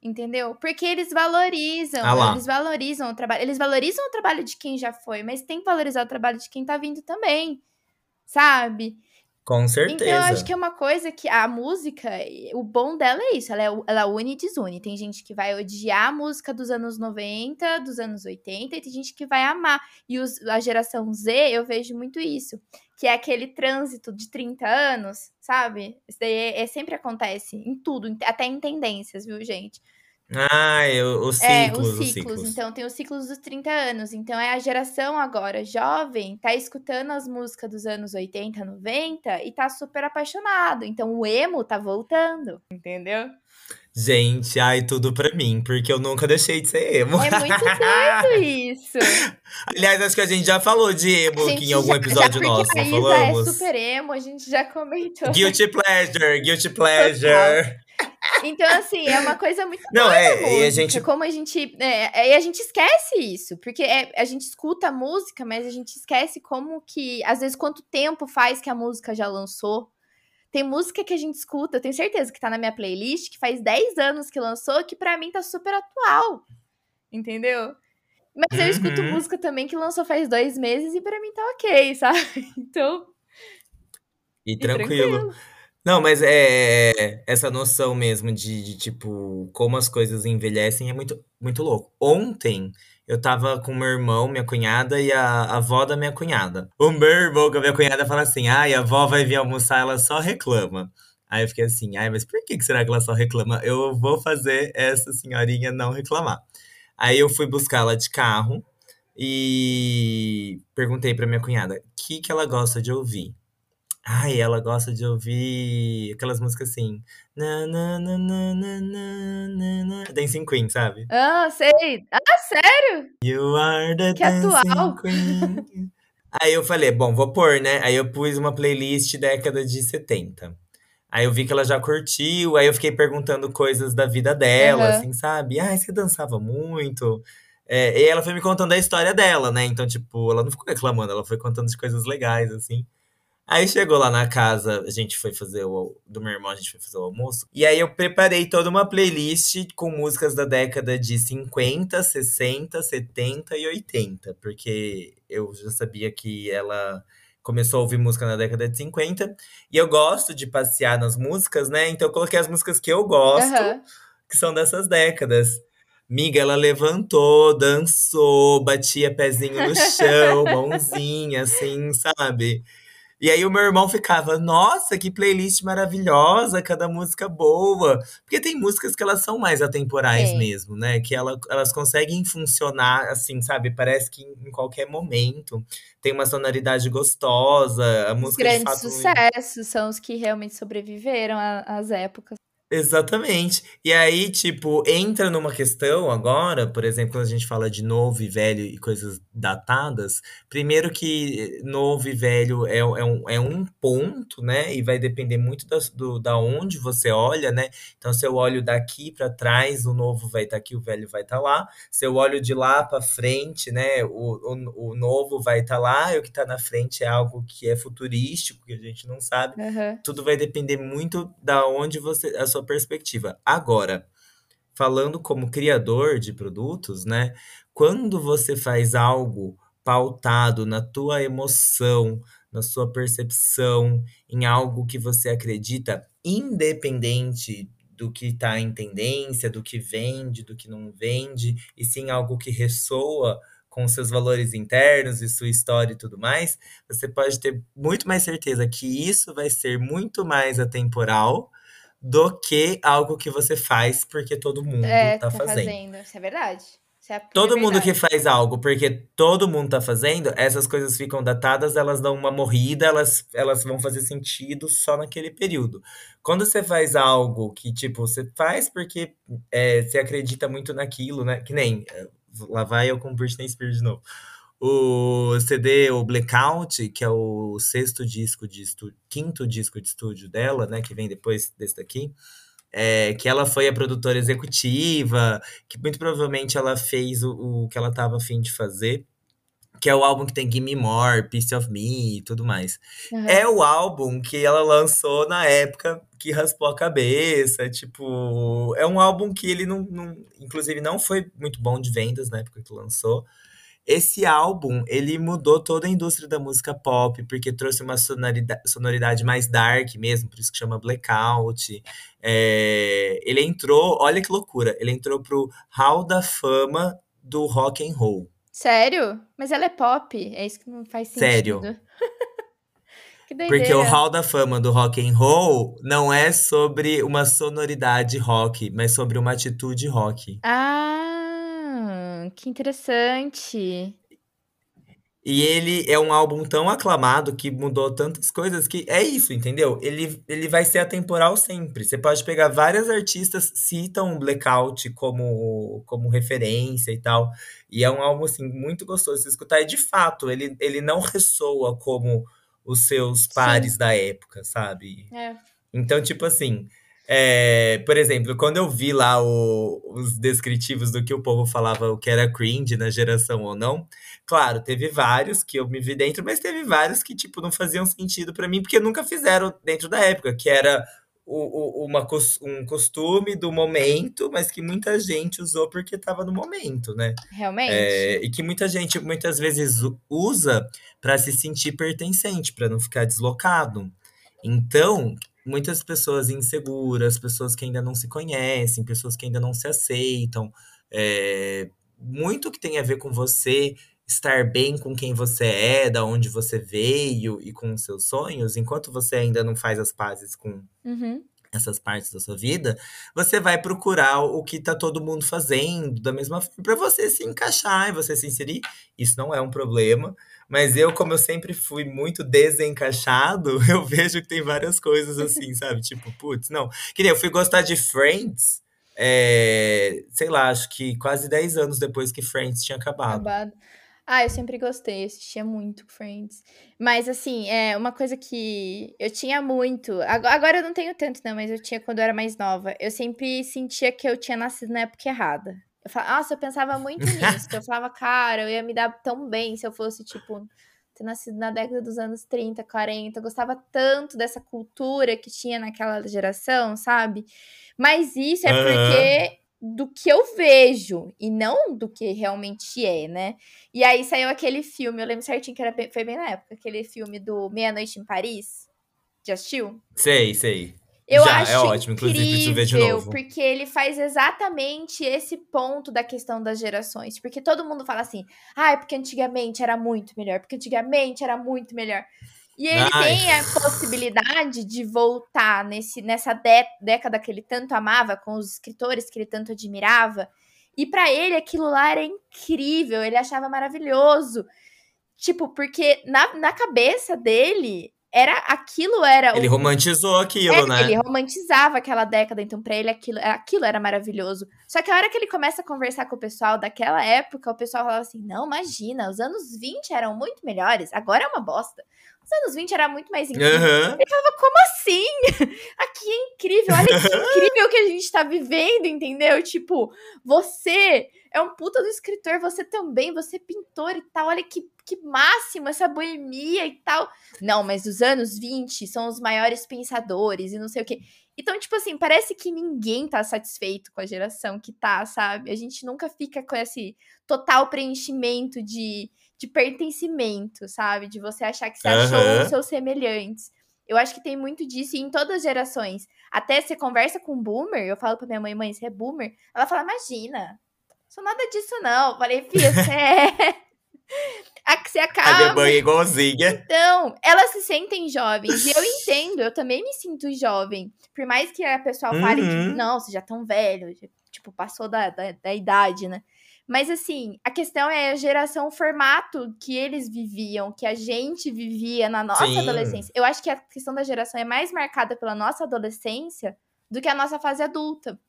Entendeu? Porque eles valorizam, ah eles valorizam o trabalho, eles valorizam o trabalho de quem já foi, mas tem que valorizar o trabalho de quem tá vindo também, sabe?
Com certeza. Então,
eu acho que é uma coisa que a música, o bom dela é isso, ela, é, ela une e desune. Tem gente que vai odiar a música dos anos 90, dos anos 80, e tem gente que vai amar. E os, a geração Z, eu vejo muito isso. Que é aquele trânsito de 30 anos, sabe? Isso daí é, é, sempre acontece em tudo, até em tendências, viu, gente?
Ah, os ciclos, é, os ciclos, os ciclos.
Então, tem os ciclos dos 30 anos. Então, é a geração agora jovem, tá escutando as músicas dos anos 80, 90 e tá super apaixonado. Então, o emo tá voltando, entendeu?
Gente, ai, tudo pra mim, porque eu nunca deixei de ser emo.
É muito doido isso.
Aliás, acho que a gente já falou de emo aqui em algum episódio já, nosso,
não
é falamos?
é super emo, a gente já comentou.
Guilty pleasure, guilty pleasure.
Então, assim, é uma coisa muito.
Não, é, e a gente.
Como a gente. É, e a gente esquece isso. Porque é, a gente escuta a música, mas a gente esquece como que. Às vezes, quanto tempo faz que a música já lançou. Tem música que a gente escuta, eu tenho certeza que tá na minha playlist, que faz 10 anos que lançou, que para mim tá super atual. Entendeu? Mas eu escuto uhum. música também que lançou faz dois meses e para mim tá ok, sabe? Então.
E, e tranquilo. Não, mas é, é essa noção mesmo de, de, tipo, como as coisas envelhecem é muito, muito louco. Ontem eu tava com meu irmão, minha cunhada e a, a avó da minha cunhada. O meu irmão com a minha cunhada fala assim: ai, a avó vai vir almoçar, ela só reclama. Aí eu fiquei assim, ai, mas por que, será que ela só reclama? Eu vou fazer essa senhorinha não reclamar. Aí eu fui buscar ela de carro e perguntei pra minha cunhada que, que ela gosta de ouvir. Ai, ela gosta de ouvir aquelas músicas assim. Na, na, na, na, na, na, na, Dancing Queen, sabe?
Ah, sei. Ah, sério?
You are the
que
dancing
atual.
queen. Aí eu falei, bom, vou pôr, né? Aí eu pus uma playlist década de 70. Aí eu vi que ela já curtiu, aí eu fiquei perguntando coisas da vida dela, uhum. assim, sabe? Ah, você dançava muito. É, e ela foi me contando a história dela, né? Então, tipo, ela não ficou reclamando, ela foi contando de coisas legais, assim. Aí chegou lá na casa, a gente foi fazer o. Do meu irmão, a gente foi fazer o almoço. E aí eu preparei toda uma playlist com músicas da década de 50, 60, 70 e 80. Porque eu já sabia que ela começou a ouvir música na década de 50. E eu gosto de passear nas músicas, né? Então eu coloquei as músicas que eu gosto, uhum. que são dessas décadas. Miga, ela levantou, dançou, batia pezinho no chão, mãozinha, assim, sabe? E aí o meu irmão ficava, nossa, que playlist maravilhosa, cada música boa. Porque tem músicas que elas são mais atemporais
Tem.
mesmo, né? Que ela, elas conseguem funcionar, assim, sabe? Parece que em, qualquer momento. Tem uma sonoridade gostosa, a
Os
música de
grandes
fato
sucessos são os que realmente sobreviveram às épocas.
Exatamente. E aí, tipo, entra numa questão agora, por exemplo, quando a gente fala de novo e velho e coisas datadas, primeiro que novo e velho é, é, um, é um ponto, né? E vai depender muito da, do, da onde você olha, né? Então, se eu olho daqui para trás, o novo vai estar tá aqui, o velho vai estar tá lá. Se eu olho de lá para frente, né? O, o, o novo vai estar tá lá, e o que está na frente é algo que é futurístico, que a gente não sabe.
Uhum.
Tudo vai depender muito da onde você. A sua perspectiva. Agora, falando como criador de produtos, né? Quando você faz algo pautado na tua emoção, na sua percepção, em algo que você acredita, independente do que está em tendência, do que vende, do que não vende, e sim algo que ressoa com seus valores internos e sua história e tudo mais, você pode ter muito mais certeza que isso vai ser muito mais atemporal do que algo que você faz porque todo mundo
É,
tá
tá
fazendo.
fazendo. Isso é verdade. Isso é
Todo mundo que faz algo porque todo mundo tá fazendo, essas coisas ficam datadas, elas dão uma morrida, elas, elas vão fazer sentido só naquele período. Quando você faz algo que, tipo, você faz porque é, você acredita muito naquilo, né? Que nem. é, Lá vai eu com Britney Spears de novo. O CD, o Blackout, que é o sexto disco de estúdio, quinto disco de estúdio dela, né? Que vem depois desse daqui. É, que ela foi a produtora executiva, que muito provavelmente ela fez o, o que ela estava afim de fazer, que é o álbum que tem Gimme More, Piece of Me e tudo mais.
Uhum.
É o álbum que ela lançou na época que raspou a cabeça, tipo, é um álbum que ele não, não inclusive não foi muito bom de vendas na época que lançou. Esse álbum, ele mudou toda a indústria da música pop, porque trouxe uma sonoridade, sonoridade mais dark mesmo, por isso que chama Blackout. É, ele entrou, olha que loucura, ele entrou pro Hall da Fama do rock and roll.
Sério? Mas ela é pop. É isso que não faz sentido.
Sério. Porque o Hall da Fama do rock and roll não é sobre uma sonoridade rock, mas sobre uma atitude rock.
Ah, que interessante.
E ele é um álbum tão aclamado que mudou tantas coisas que é isso, entendeu? Ele, ele vai ser atemporal sempre. Você pode pegar várias artistas, citam o Blackout como, como referência e tal. E é um álbum, assim, muito gostoso de escutar. E, de fato, ele, ele não ressoa como os seus pares
Sim.
da época, sabe?
É.
Então, tipo assim, é, por exemplo, quando eu vi lá o- os descritivos do que o povo falava, o que era cringe na geração ou não, claro, teve vários que eu me vi dentro, mas teve vários que, tipo, não faziam sentido pra mim, porque nunca fizeram dentro da época, que era o- o- uma, um costume do momento, mas que muita gente usou porque tava no momento, né?
Realmente.
É, e que muita gente muitas vezes usa para se sentir pertencente, para não ficar deslocado. Então, muitas pessoas inseguras, pessoas que ainda não se conhecem, pessoas que ainda não se aceitam, é, muito que tem a ver com você estar bem com quem você é, da onde você veio e com os seus sonhos, enquanto você ainda não faz as pazes com
Uhum.
essas partes da sua vida, você vai procurar o que tá todo mundo fazendo da mesma forma para você se encaixar e você se inserir. Isso não é um problema, mas eu, como eu sempre fui muito desencaixado, eu vejo que tem várias coisas assim, sabe? Tipo, putz, não. Que nem eu fui gostar de Friends, é, sei lá, acho que quase 10 anos depois que Friends tinha acabado.
Acabado. Ah, eu sempre gostei, assistia muito Friends. Mas, assim, é uma coisa que eu tinha muito. ago- Agora eu não tenho tanto, não, mas eu tinha quando eu era mais nova. Eu sempre sentia que eu tinha nascido na época errada. Eu falava, nossa, eu pensava muito nisso. Eu falava, cara, eu ia me dar tão bem se eu fosse, tipo, ter nascido na década dos anos 30, 40. Eu gostava tanto dessa cultura que tinha naquela geração, sabe? Mas isso é porque do que eu vejo e não do que realmente é, né? E aí saiu aquele filme, eu lembro certinho que era bem- foi bem na época, aquele filme do Meia-Noite em Paris. Já assistiu?
Sei, sei.
Eu
Já, é
acho
é ótimo, inclusive, preciso ver de
incrível,
novo.
porque ele faz exatamente esse ponto da questão das gerações. Porque todo mundo fala assim, ah, é porque antigamente era muito melhor, porque antigamente era muito melhor. E ele
Ai.
tem a possibilidade de voltar nesse, nessa dé- década que ele tanto amava, com os escritores que ele tanto admirava. E pra ele aquilo lá era incrível, ele achava maravilhoso. Tipo, porque na, na cabeça dele, era aquilo era
Ele
o,
romantizou aquilo,
é,
né?
Ele romantizava aquela década, então pra ele aquilo, aquilo era maravilhoso. Só que a hora que ele começa a conversar com o pessoal daquela época, o pessoal falava assim: não, imagina, os anos 20 eram muito melhores, agora é uma bosta. Os anos 20 era muito mais incrível.
Aham.
Como assim? Aqui é incrível, olha que incrível que a gente tá vivendo, entendeu? Tipo, você é um puta do escritor, você também, você é pintor e tal, olha que, que máximo essa boemia e tal. Não, mas os anos 20 são os maiores pensadores e não sei o quê. Então, tipo assim, parece que ninguém tá satisfeito com a geração que tá, sabe? A gente nunca fica com esse total preenchimento de, de pertencimento, sabe? De você achar que você achou
Aham.
os seus semelhantes. Eu acho que tem muito disso em todas as gerações. Até você conversa com um boomer, eu falo pra minha mãe, mãe, você é boomer? Ela fala, imagina, sou nada disso não. Eu falei, filha, você é... A que você
A minha
acaba...
mãe é igualzinha.
Então, elas se sentem jovens. E eu entendo, eu também me sinto jovem. Por mais que a pessoa fale que,
Uhum.
não, você já tão velho, tipo, passou da, da, da idade, né? Mas assim, a questão é a geração, o formato que eles viviam, que a gente vivia na nossa
Sim.
adolescência. Eu acho que a questão da geração é mais marcada pela nossa adolescência do que a nossa fase adulta.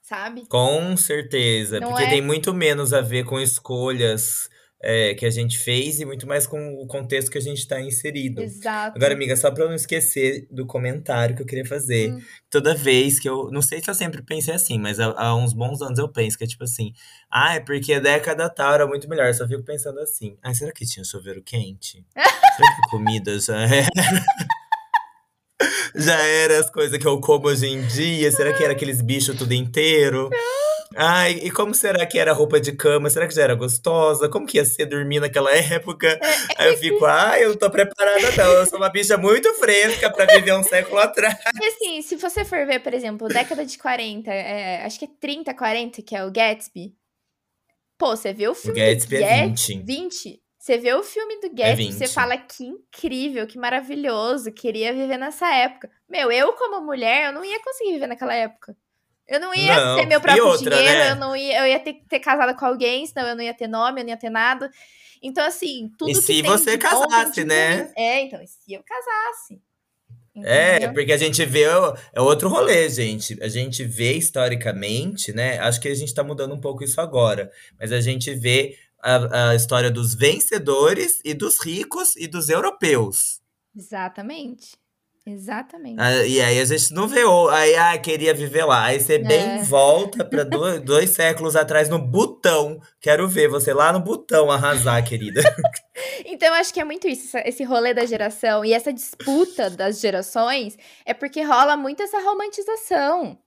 Sabe?
Com certeza.
Não
porque
é?
tem muito menos a ver com escolhas é, que a gente fez e muito mais com o contexto que a gente está inserido.
Exato.
Agora, amiga, só pra eu não esquecer do comentário que eu queria fazer.
Hum.
Toda vez que eu. Não sei se eu sempre pensei assim, mas há, há uns bons anos eu penso que é tipo assim. Ah, é porque a década tal era muito melhor. Eu só fico pensando assim. Ah, será que tinha chuveiro quente? será que comida já era. já era as coisas que eu como hoje em dia? Será que era aqueles bichos tudo inteiro? Ai, e como será que era a roupa de cama? Será que já era gostosa? Como que ia ser dormir naquela época?
É,
Aí eu fico, ai, eu não tô preparada não. Eu sou uma bicha muito fresca pra viver um século atrás.
E assim, se você for ver, por exemplo, década de 40, é, acho que é 30, 40, que é o Gatsby. Pô, você vê o filme
Gatsby
do
é
Gatsby,
20.
20. Você vê o filme do Gatsby, você
20.
fala que incrível, que maravilhoso, queria viver nessa época. Meu, eu como mulher, eu não ia conseguir viver naquela época. Eu não ia
Não,
ter meu próprio
outra,
dinheiro,
né?
eu não ia, eu ia ter que ter casado com alguém, senão eu não ia ter nome, eu não ia ter nada. Então, assim, tudo
E
que
se você
bom
casasse,
de
né?
ruim. É, então, e se eu casasse?
É,
Entendeu?
porque a gente vê. É outro rolê, gente. A gente vê historicamente, né? Acho que a gente tá mudando um pouco isso agora. Mas a gente vê a, a história dos vencedores e dos ricos e dos europeus.
Exatamente. Exatamente.
Ah, E aí a gente não vê. o- Aí, ah, queria viver lá. Aí você bem
É.
volta pra dois, dois séculos atrás no Butão. Quero ver você lá no Butão arrasar, querida.
Então, eu acho que é muito isso, esse rolê da geração e essa disputa das gerações é porque rola muito essa romantização.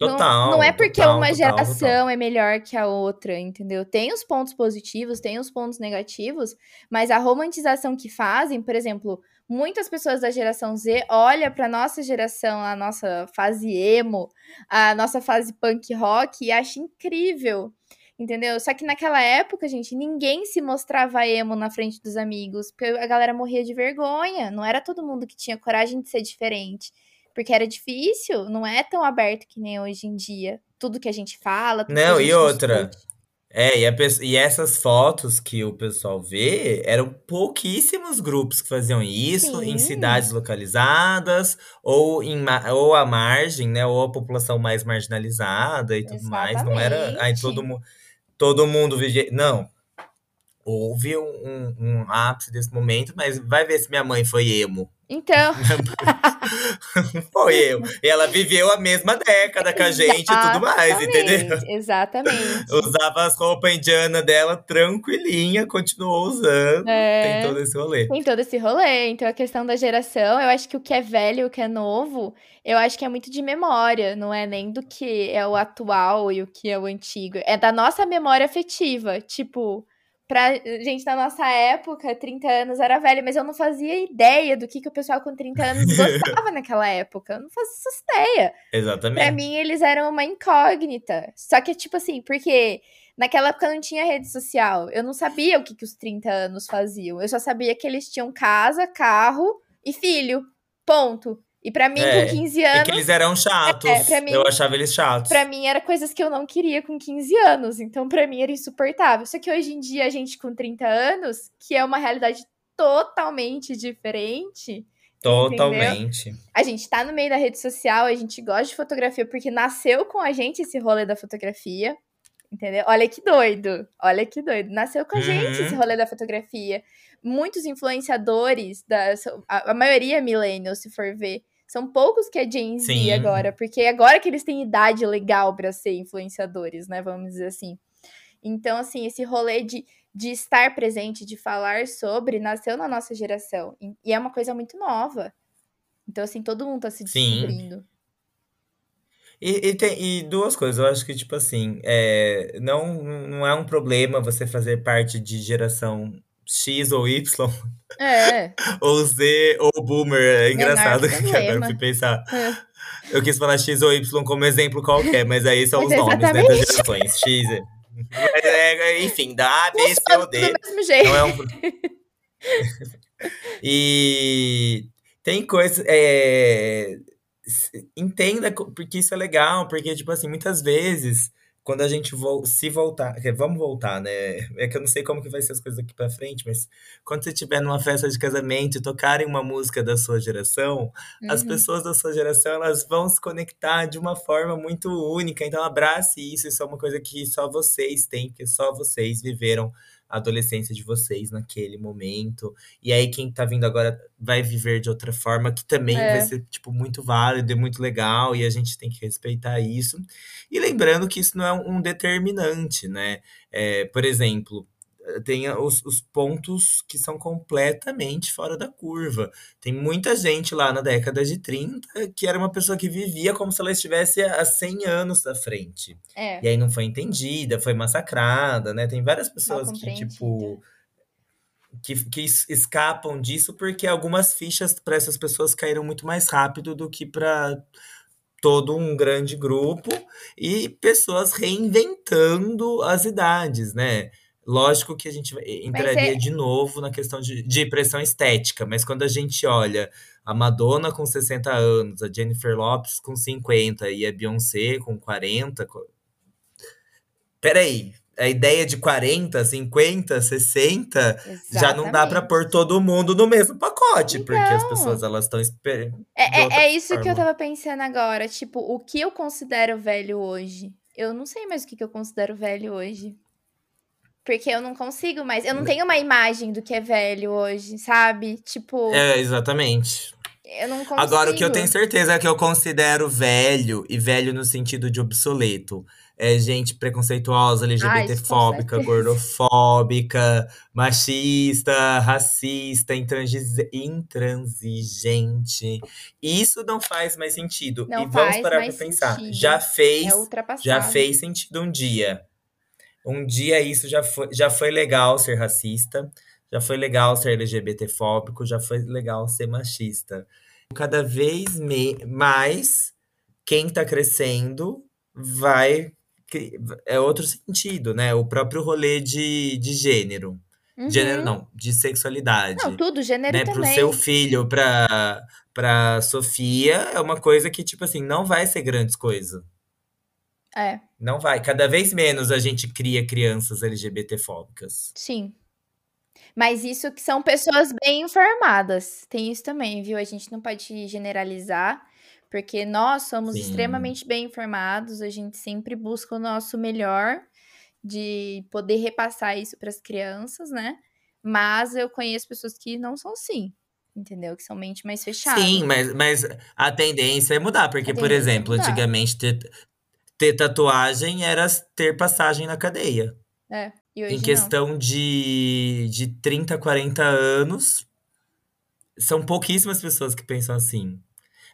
Não-
Total.
Não, é porque
total,
uma
total,
geração
total.
é melhor que a outra, entendeu? Tem os pontos positivos, tem os pontos negativos, mas a romantização que fazem, por exemplo, muitas pessoas da geração Z olham pra nossa geração, a nossa fase emo, a nossa fase punk rock e acham incrível. Entendeu? Só que naquela época, gente, ninguém se mostrava emo na frente dos amigos, porque a galera morria de vergonha. Não era todo mundo que tinha coragem de ser diferente. Porque era difícil, não é tão aberto que nem hoje em dia. Tudo que a gente fala, tudo
Não,
que a
e
gente
outra,
discute.
É, e, a pe- e essas fotos que o pessoal vê, eram pouquíssimos grupos que faziam isso, em
Sim.
cidades localizadas, ou, em, ma- ou à margem, né? Ou a população mais marginalizada e tudo mais. Não era. Aí
Exatamente.
todo, mu- todo mundo vivia. Não. Houve um, um, um ápice desse momento, mas vai ver se minha mãe foi emo.
Então,
Foi eu. E ela viveu a mesma década com a gente e tudo mais, entendeu?
exatamente.
Usava as roupas indianas dela tranquilinha, continuou usando.
É.
Tem todo esse rolê.
Tem todo esse rolê. Então, a questão da geração, eu acho que o que é velho e o que é novo, eu acho que é muito de memória, não é nem do que é o atual e o que é o antigo. É da nossa memória afetiva. Tipo, pra gente na nossa época, 30 anos era velho, mas eu não fazia ideia do que, que o pessoal com 30 anos gostava naquela época. Eu não fazia essa ideia.
Exatamente.
Pra mim, eles eram uma incógnita. Só que, tipo assim, porque naquela época não tinha rede social. Eu não sabia o que, que os 30 anos faziam. Eu só sabia que eles tinham casa, carro e filho. Ponto. E para mim, é, com 15 anos.
E que eles eram chatos. É, mim, eu achava eles chatos.
Pra mim, era coisas que eu não queria com 15 anos. Então, para mim, era insuportável. Só que hoje em dia, a gente com 30 anos, que é uma realidade totalmente diferente.
Totalmente.
Entendeu? A gente tá no meio da rede social, a gente gosta de fotografia, porque nasceu com a gente esse rolê da fotografia. Entendeu? Olha que doido. Olha que doido. Nasceu com a uhum. gente esse rolê da fotografia. Muitos influenciadores, da, a, a maioria é millennial, se for ver são poucos que é Gen Z Sim. agora, porque agora que eles têm idade legal para ser influenciadores, né? Vamos dizer assim. Então, assim, esse rolê de, de estar presente, de falar sobre, nasceu na nossa geração. E é uma coisa muito nova. Então, assim, todo mundo tá se descobrindo. Sim.
E, e, tem, e duas coisas, eu acho que, tipo assim, é, não, não é um problema você fazer parte de geração X ou Y.
É.
ou Z ou Boomer. É engraçado que agora eu fui pensar. É. Eu quis falar X ou Y como exemplo qualquer, mas aí são mas os nomes né, das gerações. X. Mas é, enfim, da A, B, C ou D. Do mesmo jeito. Não é um... e tem coisas. É... Entenda porque isso é legal, porque, tipo assim, muitas vezes quando a gente vo se voltar, vamos voltar, né? É que eu não sei como que vai ser as coisas daqui para frente, mas quando você estiver numa festa de casamento e tocarem uma música da sua geração, uhum. as pessoas da sua geração elas vão se conectar de uma forma muito única. Então abrace isso, isso é uma coisa que só vocês têm, porque só vocês viveram adolescência de vocês naquele momento. E aí, quem tá vindo agora vai viver de outra forma, que também é. vai ser, tipo, muito válido e muito legal, e a gente tem que respeitar isso. E lembrando que isso não é um determinante, né? É, por exemplo, tem os, os, pontos que são completamente fora da curva. Tem muita gente lá na década de 30 que era uma pessoa que vivia como se ela estivesse há 100 anos à frente.
É.
E aí não foi entendida, foi massacrada, né? Tem várias pessoas que, tipo. Que, que escapam disso porque algumas fichas para essas pessoas caíram muito mais rápido do que para todo um grande grupo e pessoas reinventando as idades, né? Lógico que a gente entraria é... de novo na questão de, de pressão estética, mas quando a gente olha a Madonna com 60 anos, a Jennifer Lopes com 50 e a Beyoncé com 40. Peraí, a ideia de 40, 50, 60 Exatamente. já não dá para pôr todo mundo no mesmo pacote, então, porque as pessoas elas estão esperando.
É, é, é, isso forma. que eu tava pensando agora. Tipo, o que eu considero velho hoje? Eu não sei mais o que, que eu considero velho hoje. Porque eu não consigo mais. Eu não tenho uma imagem do que é velho hoje, sabe? Tipo.
É, exatamente.
Eu não consigo.
Agora, o que eu tenho certeza é que eu considero velho, e velho no sentido de obsoleto. É gente preconceituosa, LGBTfóbica, gordofóbica, machista, racista, intransigente. Isso não faz mais sentido.
Não
e vamos
parar
pra pensar. Já fez,
é
já fez sentido um dia um dia isso já foi, já foi legal ser racista, já foi legal ser LGBTfóbico, já foi legal ser machista. Cada vez mais, quem está crescendo vai. É outro sentido, né? O próprio rolê de, de gênero. Uhum. Gênero não, de sexualidade.
Não, tudo, gênero
né?
também.
Pro seu filho, pra, pra Sofia, é uma coisa que, tipo assim, não vai ser grandes coisas.
É.
Não vai. Cada vez menos a gente cria crianças LGBTfóbicas.
Sim. Mas isso que são pessoas bem informadas. Tem isso também, viu? A gente não pode generalizar, porque nós somos Sim. extremamente bem informados, a gente sempre busca o nosso melhor de poder repassar isso para as crianças, né? Mas eu conheço pessoas que não são assim, entendeu? Que são mente mais fechada.
Sim, mas, mas a tendência é mudar, porque, por é exemplo, é antigamente ter, tatuagem era ter passagem na cadeia.
É. E hoje
em questão não. de, de 30, 40 anos, são pouquíssimas pessoas que pensam assim.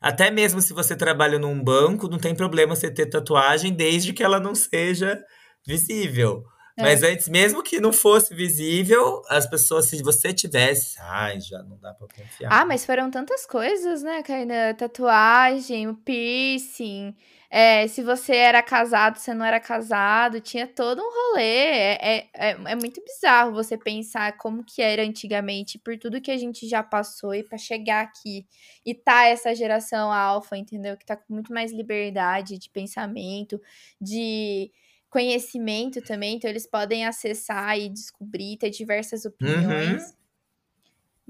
Até mesmo se você trabalha num banco, não tem problema você ter tatuagem, desde que ela não seja visível. É. Mas antes, mesmo que não fosse visível, as pessoas, se você tivesse, ai, já não dá pra confiar.
Ah, mas foram tantas coisas, né, Kaina? Tatuagem, o piercing, é, se você era casado, você não era casado, tinha todo um rolê. É, é, é, é, muito bizarro você pensar como que era antigamente, por tudo que a gente já passou e para chegar aqui e tá essa geração alfa, entendeu? Que tá com muito mais liberdade de pensamento, de conhecimento também, então eles podem acessar e descobrir, ter diversas opiniões. Uhum.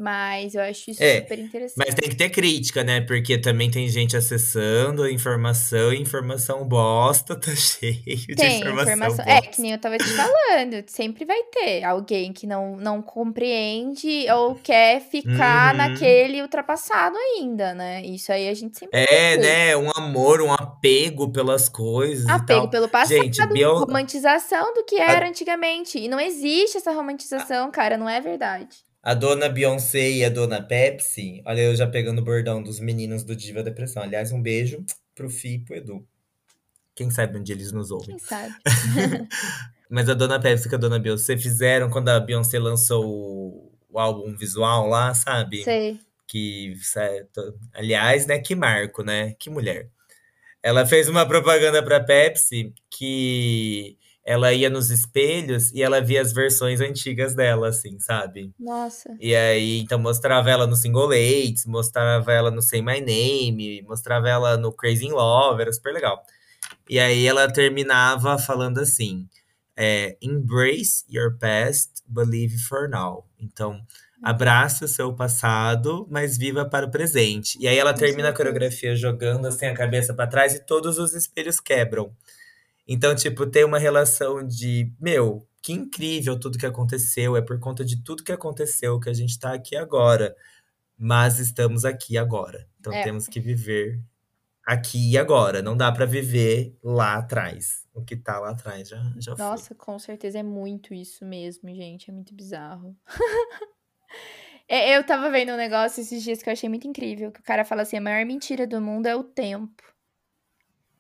Mas eu acho isso é, super interessante.
Mas tem que ter crítica, né? Porque também tem gente acessando a informação, e informação bosta, tá cheio de tem, informação. informação
é, que nem eu tava te falando, sempre vai ter alguém que não, não compreende ou quer ficar uhum. naquele ultrapassado ainda, né? Isso aí a gente sempre
É, né? Um amor, um apego pelas coisas.
Apego pelo passado, gente, bio... romantização do que era a... antigamente. E não existe essa romantização, cara, não é verdade.
A dona Beyoncé e a dona Pepsi, olha, eu já pegando o bordão dos meninos do Diva Depressão. Aliás, um beijo pro Fi e pro Edu. Quem sabe onde eles nos ouvem.
Quem sabe.
Mas a dona Pepsi e a dona Beyoncé fizeram quando a Beyoncé lançou o, o álbum visual lá, sabe?
Sei.
Que, certo. aliás, né, que marco, né? Que mulher. Ela fez uma propaganda pra Pepsi que ela ia nos espelhos e ela via as versões antigas dela, assim, sabe?
Nossa.
E aí, então, mostrava ela no Single Eights, mostrava ela no Say My Name, mostrava ela no Crazy in Love, era super legal. E aí ela terminava falando assim: é, Embrace your past, believe for now. Então, abrace o seu passado, mas viva para o presente. E aí ela termina a coreografia jogando assim a cabeça para trás e todos os espelhos quebram. Então, tipo, tem uma relação de, meu, que incrível tudo que aconteceu, é por conta de tudo que aconteceu que a gente tá aqui agora. Mas estamos aqui agora. Então é. temos que viver aqui e agora. Não dá para viver lá atrás. O que tá lá atrás já, já
Nossa, foi. com certeza é muito isso mesmo, gente. É muito bizarro. É, eu tava vendo um negócio esses dias que eu achei muito incrível. Que o cara fala assim: a maior mentira do mundo é o tempo.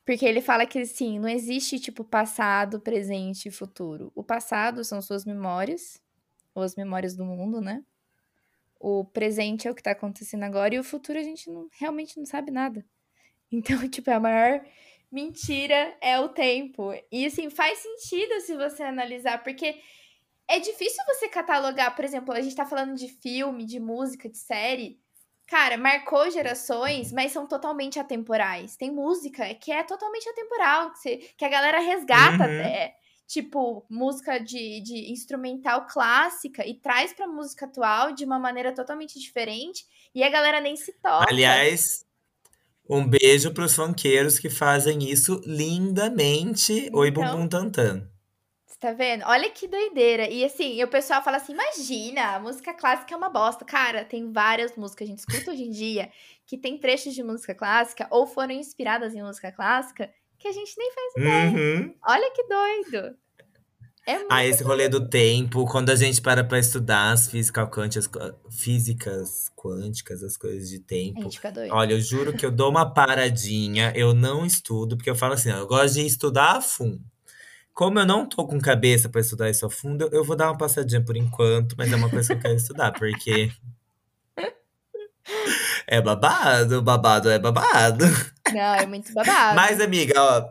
Porque ele fala que, assim, não existe, tipo, passado, presente e futuro. O passado são suas memórias, ou as memórias do mundo, né? O presente é o que tá acontecendo agora, e o futuro a gente não, realmente não sabe nada. Então, tipo, a maior mentira é o tempo. E, assim, faz sentido se você analisar, porque é difícil você catalogar, por exemplo, a gente tá falando de filme, de música, de série cara, marcou gerações, mas são totalmente atemporais. Tem música que é totalmente atemporal, que, você, que a galera resgata uhum. até. Tipo, música de, de instrumental clássica e traz pra música atual de uma maneira totalmente diferente. E a galera nem se toca.
Aliás, um beijo pros funkeiros que fazem isso lindamente. Então, Oi, Bumbum Tantan.
Tá vendo? Olha que doideira. E assim, o pessoal fala assim: imagina, a música clássica é uma bosta. Cara, tem várias músicas que a gente escuta hoje em dia que tem trechos de música clássica ou foram inspiradas em música clássica que a gente nem faz ideia. Uhum. Olha que doido.
É ah, esse rolê do tempo, quando a gente para pra estudar as físicas quânticas, físicas quânticas, as coisas de tempo. Olha, eu juro que eu dou uma paradinha, eu não estudo, porque eu falo assim, eu gosto de estudar a fundo. Como eu não tô com cabeça para estudar isso a fundo, eu vou dar uma passadinha por enquanto, mas é uma coisa que eu quero estudar, porque. É babado, babado é babado.
Não, é muito babado.
Mas, amiga, ó,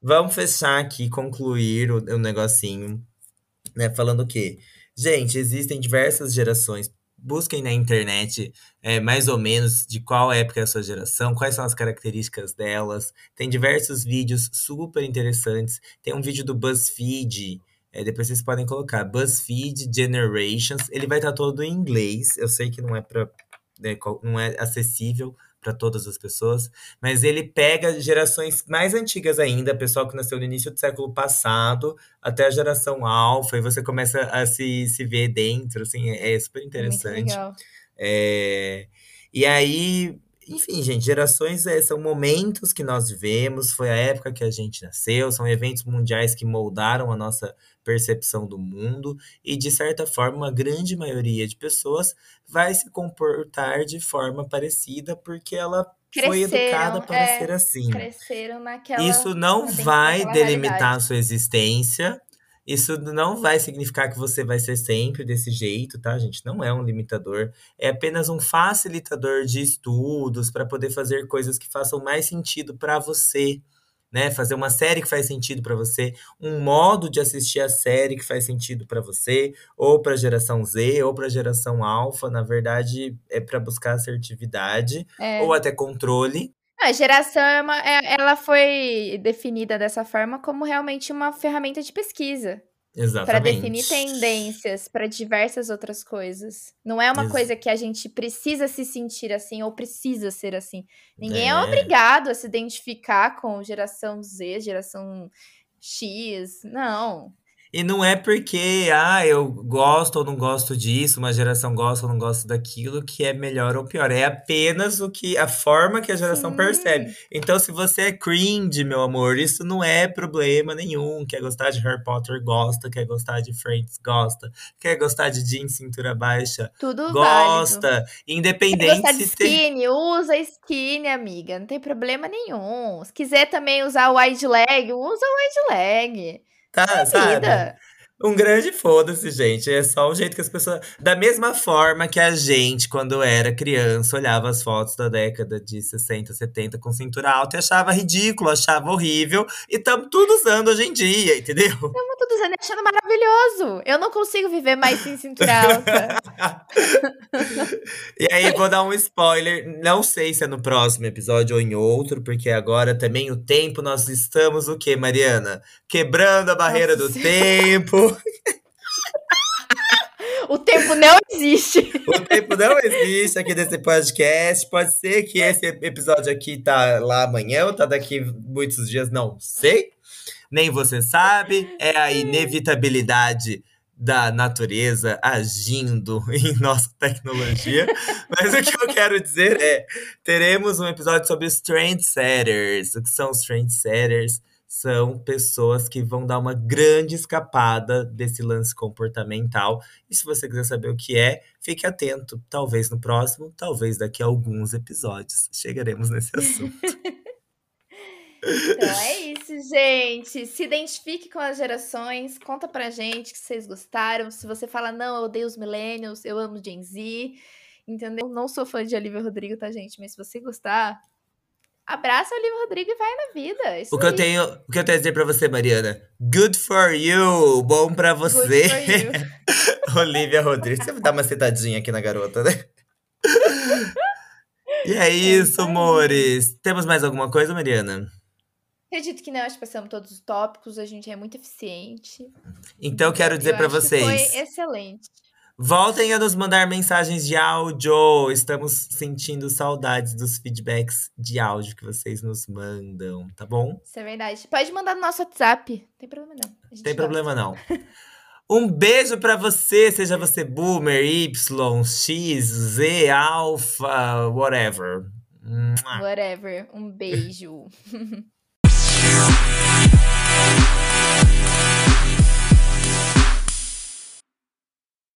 vamos fechar aqui, concluir o, o negocinho, né? Falando o quê? Gente, existem diversas gerações busquem na internet é, mais ou menos de qual época é a sua geração, quais são as características delas. Tem diversos vídeos super interessantes. Tem um vídeo do BuzzFeed, é, depois vocês podem colocar BuzzFeed Generations. Ele vai estar todo em inglês. Eu sei que não é para né, não é acessível para todas as pessoas, mas ele pega gerações mais antigas ainda, pessoal que nasceu no início do século passado, até a geração alfa, e você começa a se, se ver dentro, assim, é, é super interessante. É, e aí, enfim, gente, gerações é, são momentos que nós vivemos, foi a época que a gente nasceu, são eventos mundiais que moldaram a nossa percepção do mundo e, de certa forma, uma grande maioria de pessoas vai se comportar de forma parecida porque ela foi educada para é, ser assim.
Cresceram naquela.
Isso não vai delimitar a sua existência. Isso não vai significar que você vai ser sempre desse jeito, tá, gente? Não é um limitador. É apenas um facilitador de estudos para poder fazer coisas que façam mais sentido para você. Né, fazer uma série que faz sentido para você, um modo de assistir a série que faz sentido para você, ou para a geração Z, ou para a geração alfa, na verdade é para buscar assertividade é. ou até controle,
a geração é é, ela foi definida dessa forma como realmente uma ferramenta de pesquisa. Para definir tendências para diversas outras coisas. Não é uma Ex coisa que a gente precisa se sentir assim ou precisa ser assim. Ninguém é, é obrigado a se identificar com geração Z, geração X. Não.
E não é porque, ah, eu gosto ou não gosto disso, uma geração gosta ou não gosta daquilo, que é melhor ou pior. É apenas o que a forma que a geração Sim. percebe. Então, se você é cringe, meu amor, isso não é problema nenhum. Quer gostar de Harry Potter, gosta. Quer gostar de Friends, gosta. Quer gostar de jeans, cintura baixa,
Tudo
gosta.
Válido.
Independente
Quer gostar de skinny, tem... usa skinny, amiga. Não tem problema nenhum. Se quiser também usar wide leg, usa wide leg.
Tá, sabe? Um grande foda-se, gente. É só o jeito que as pessoas. Da mesma forma que a gente, quando era criança, olhava as fotos da década de 60, 70 com cintura alta e achava ridículo, achava horrível. E estamos tudo usando hoje em dia, entendeu? Estamos
tudo usando e achando maravilhoso. Eu não consigo viver mais sem cintura alta.
e aí, vou dar um spoiler. Não sei se é no próximo episódio ou em outro, porque agora também o tempo nós estamos o quê, Mariana? Quebrando a barreira Nossa. do tempo.
O tempo não existe.
O tempo não existe aqui nesse podcast. Pode ser que esse episódio aqui tá lá amanhã ou tá daqui muitos dias, não sei. Nem você sabe. É a inevitabilidade da natureza agindo em nossa tecnologia. Mas o que eu quero dizer é: teremos um episódio sobre os trendsetters. O que são os trendsetters? São pessoas que vão dar uma grande escapada desse lance comportamental. E se você quiser saber o que é, fique atento. Talvez no próximo, talvez daqui a alguns episódios chegaremos nesse assunto.
então é isso, gente. Se identifique com as gerações, conta pra gente que vocês gostaram. Se você fala, não, eu odeio os millennials, eu amo Gen Z, entendeu? Não sou fã de Olivia Rodrigo, tá, gente? Mas se você gostar, Abraça o Olivia Rodrigo e vai na vida. Isso
o que, eu tenho, o que eu tenho a dizer pra você, Mariana? Good for you! Bom pra você. Olivia Rodrigo. Você vai dar uma sentadinha aqui na garota, né? e é, é isso, é amores. Temos mais alguma coisa, Mariana?
Acredito que não, acho que passamos todos os tópicos, a gente é muito eficiente.
Então, quero dizer para vocês.
foi excelente.
Voltem a nos mandar mensagens de áudio. Estamos sentindo saudades dos feedbacks de áudio que vocês nos mandam, tá bom?
Isso é verdade. Pode mandar no nosso WhatsApp. Não tem problema não.
Tem problema não. Um beijo para você, seja você boomer, Y, X, Z, alfa, whatever.
Whatever. Um beijo.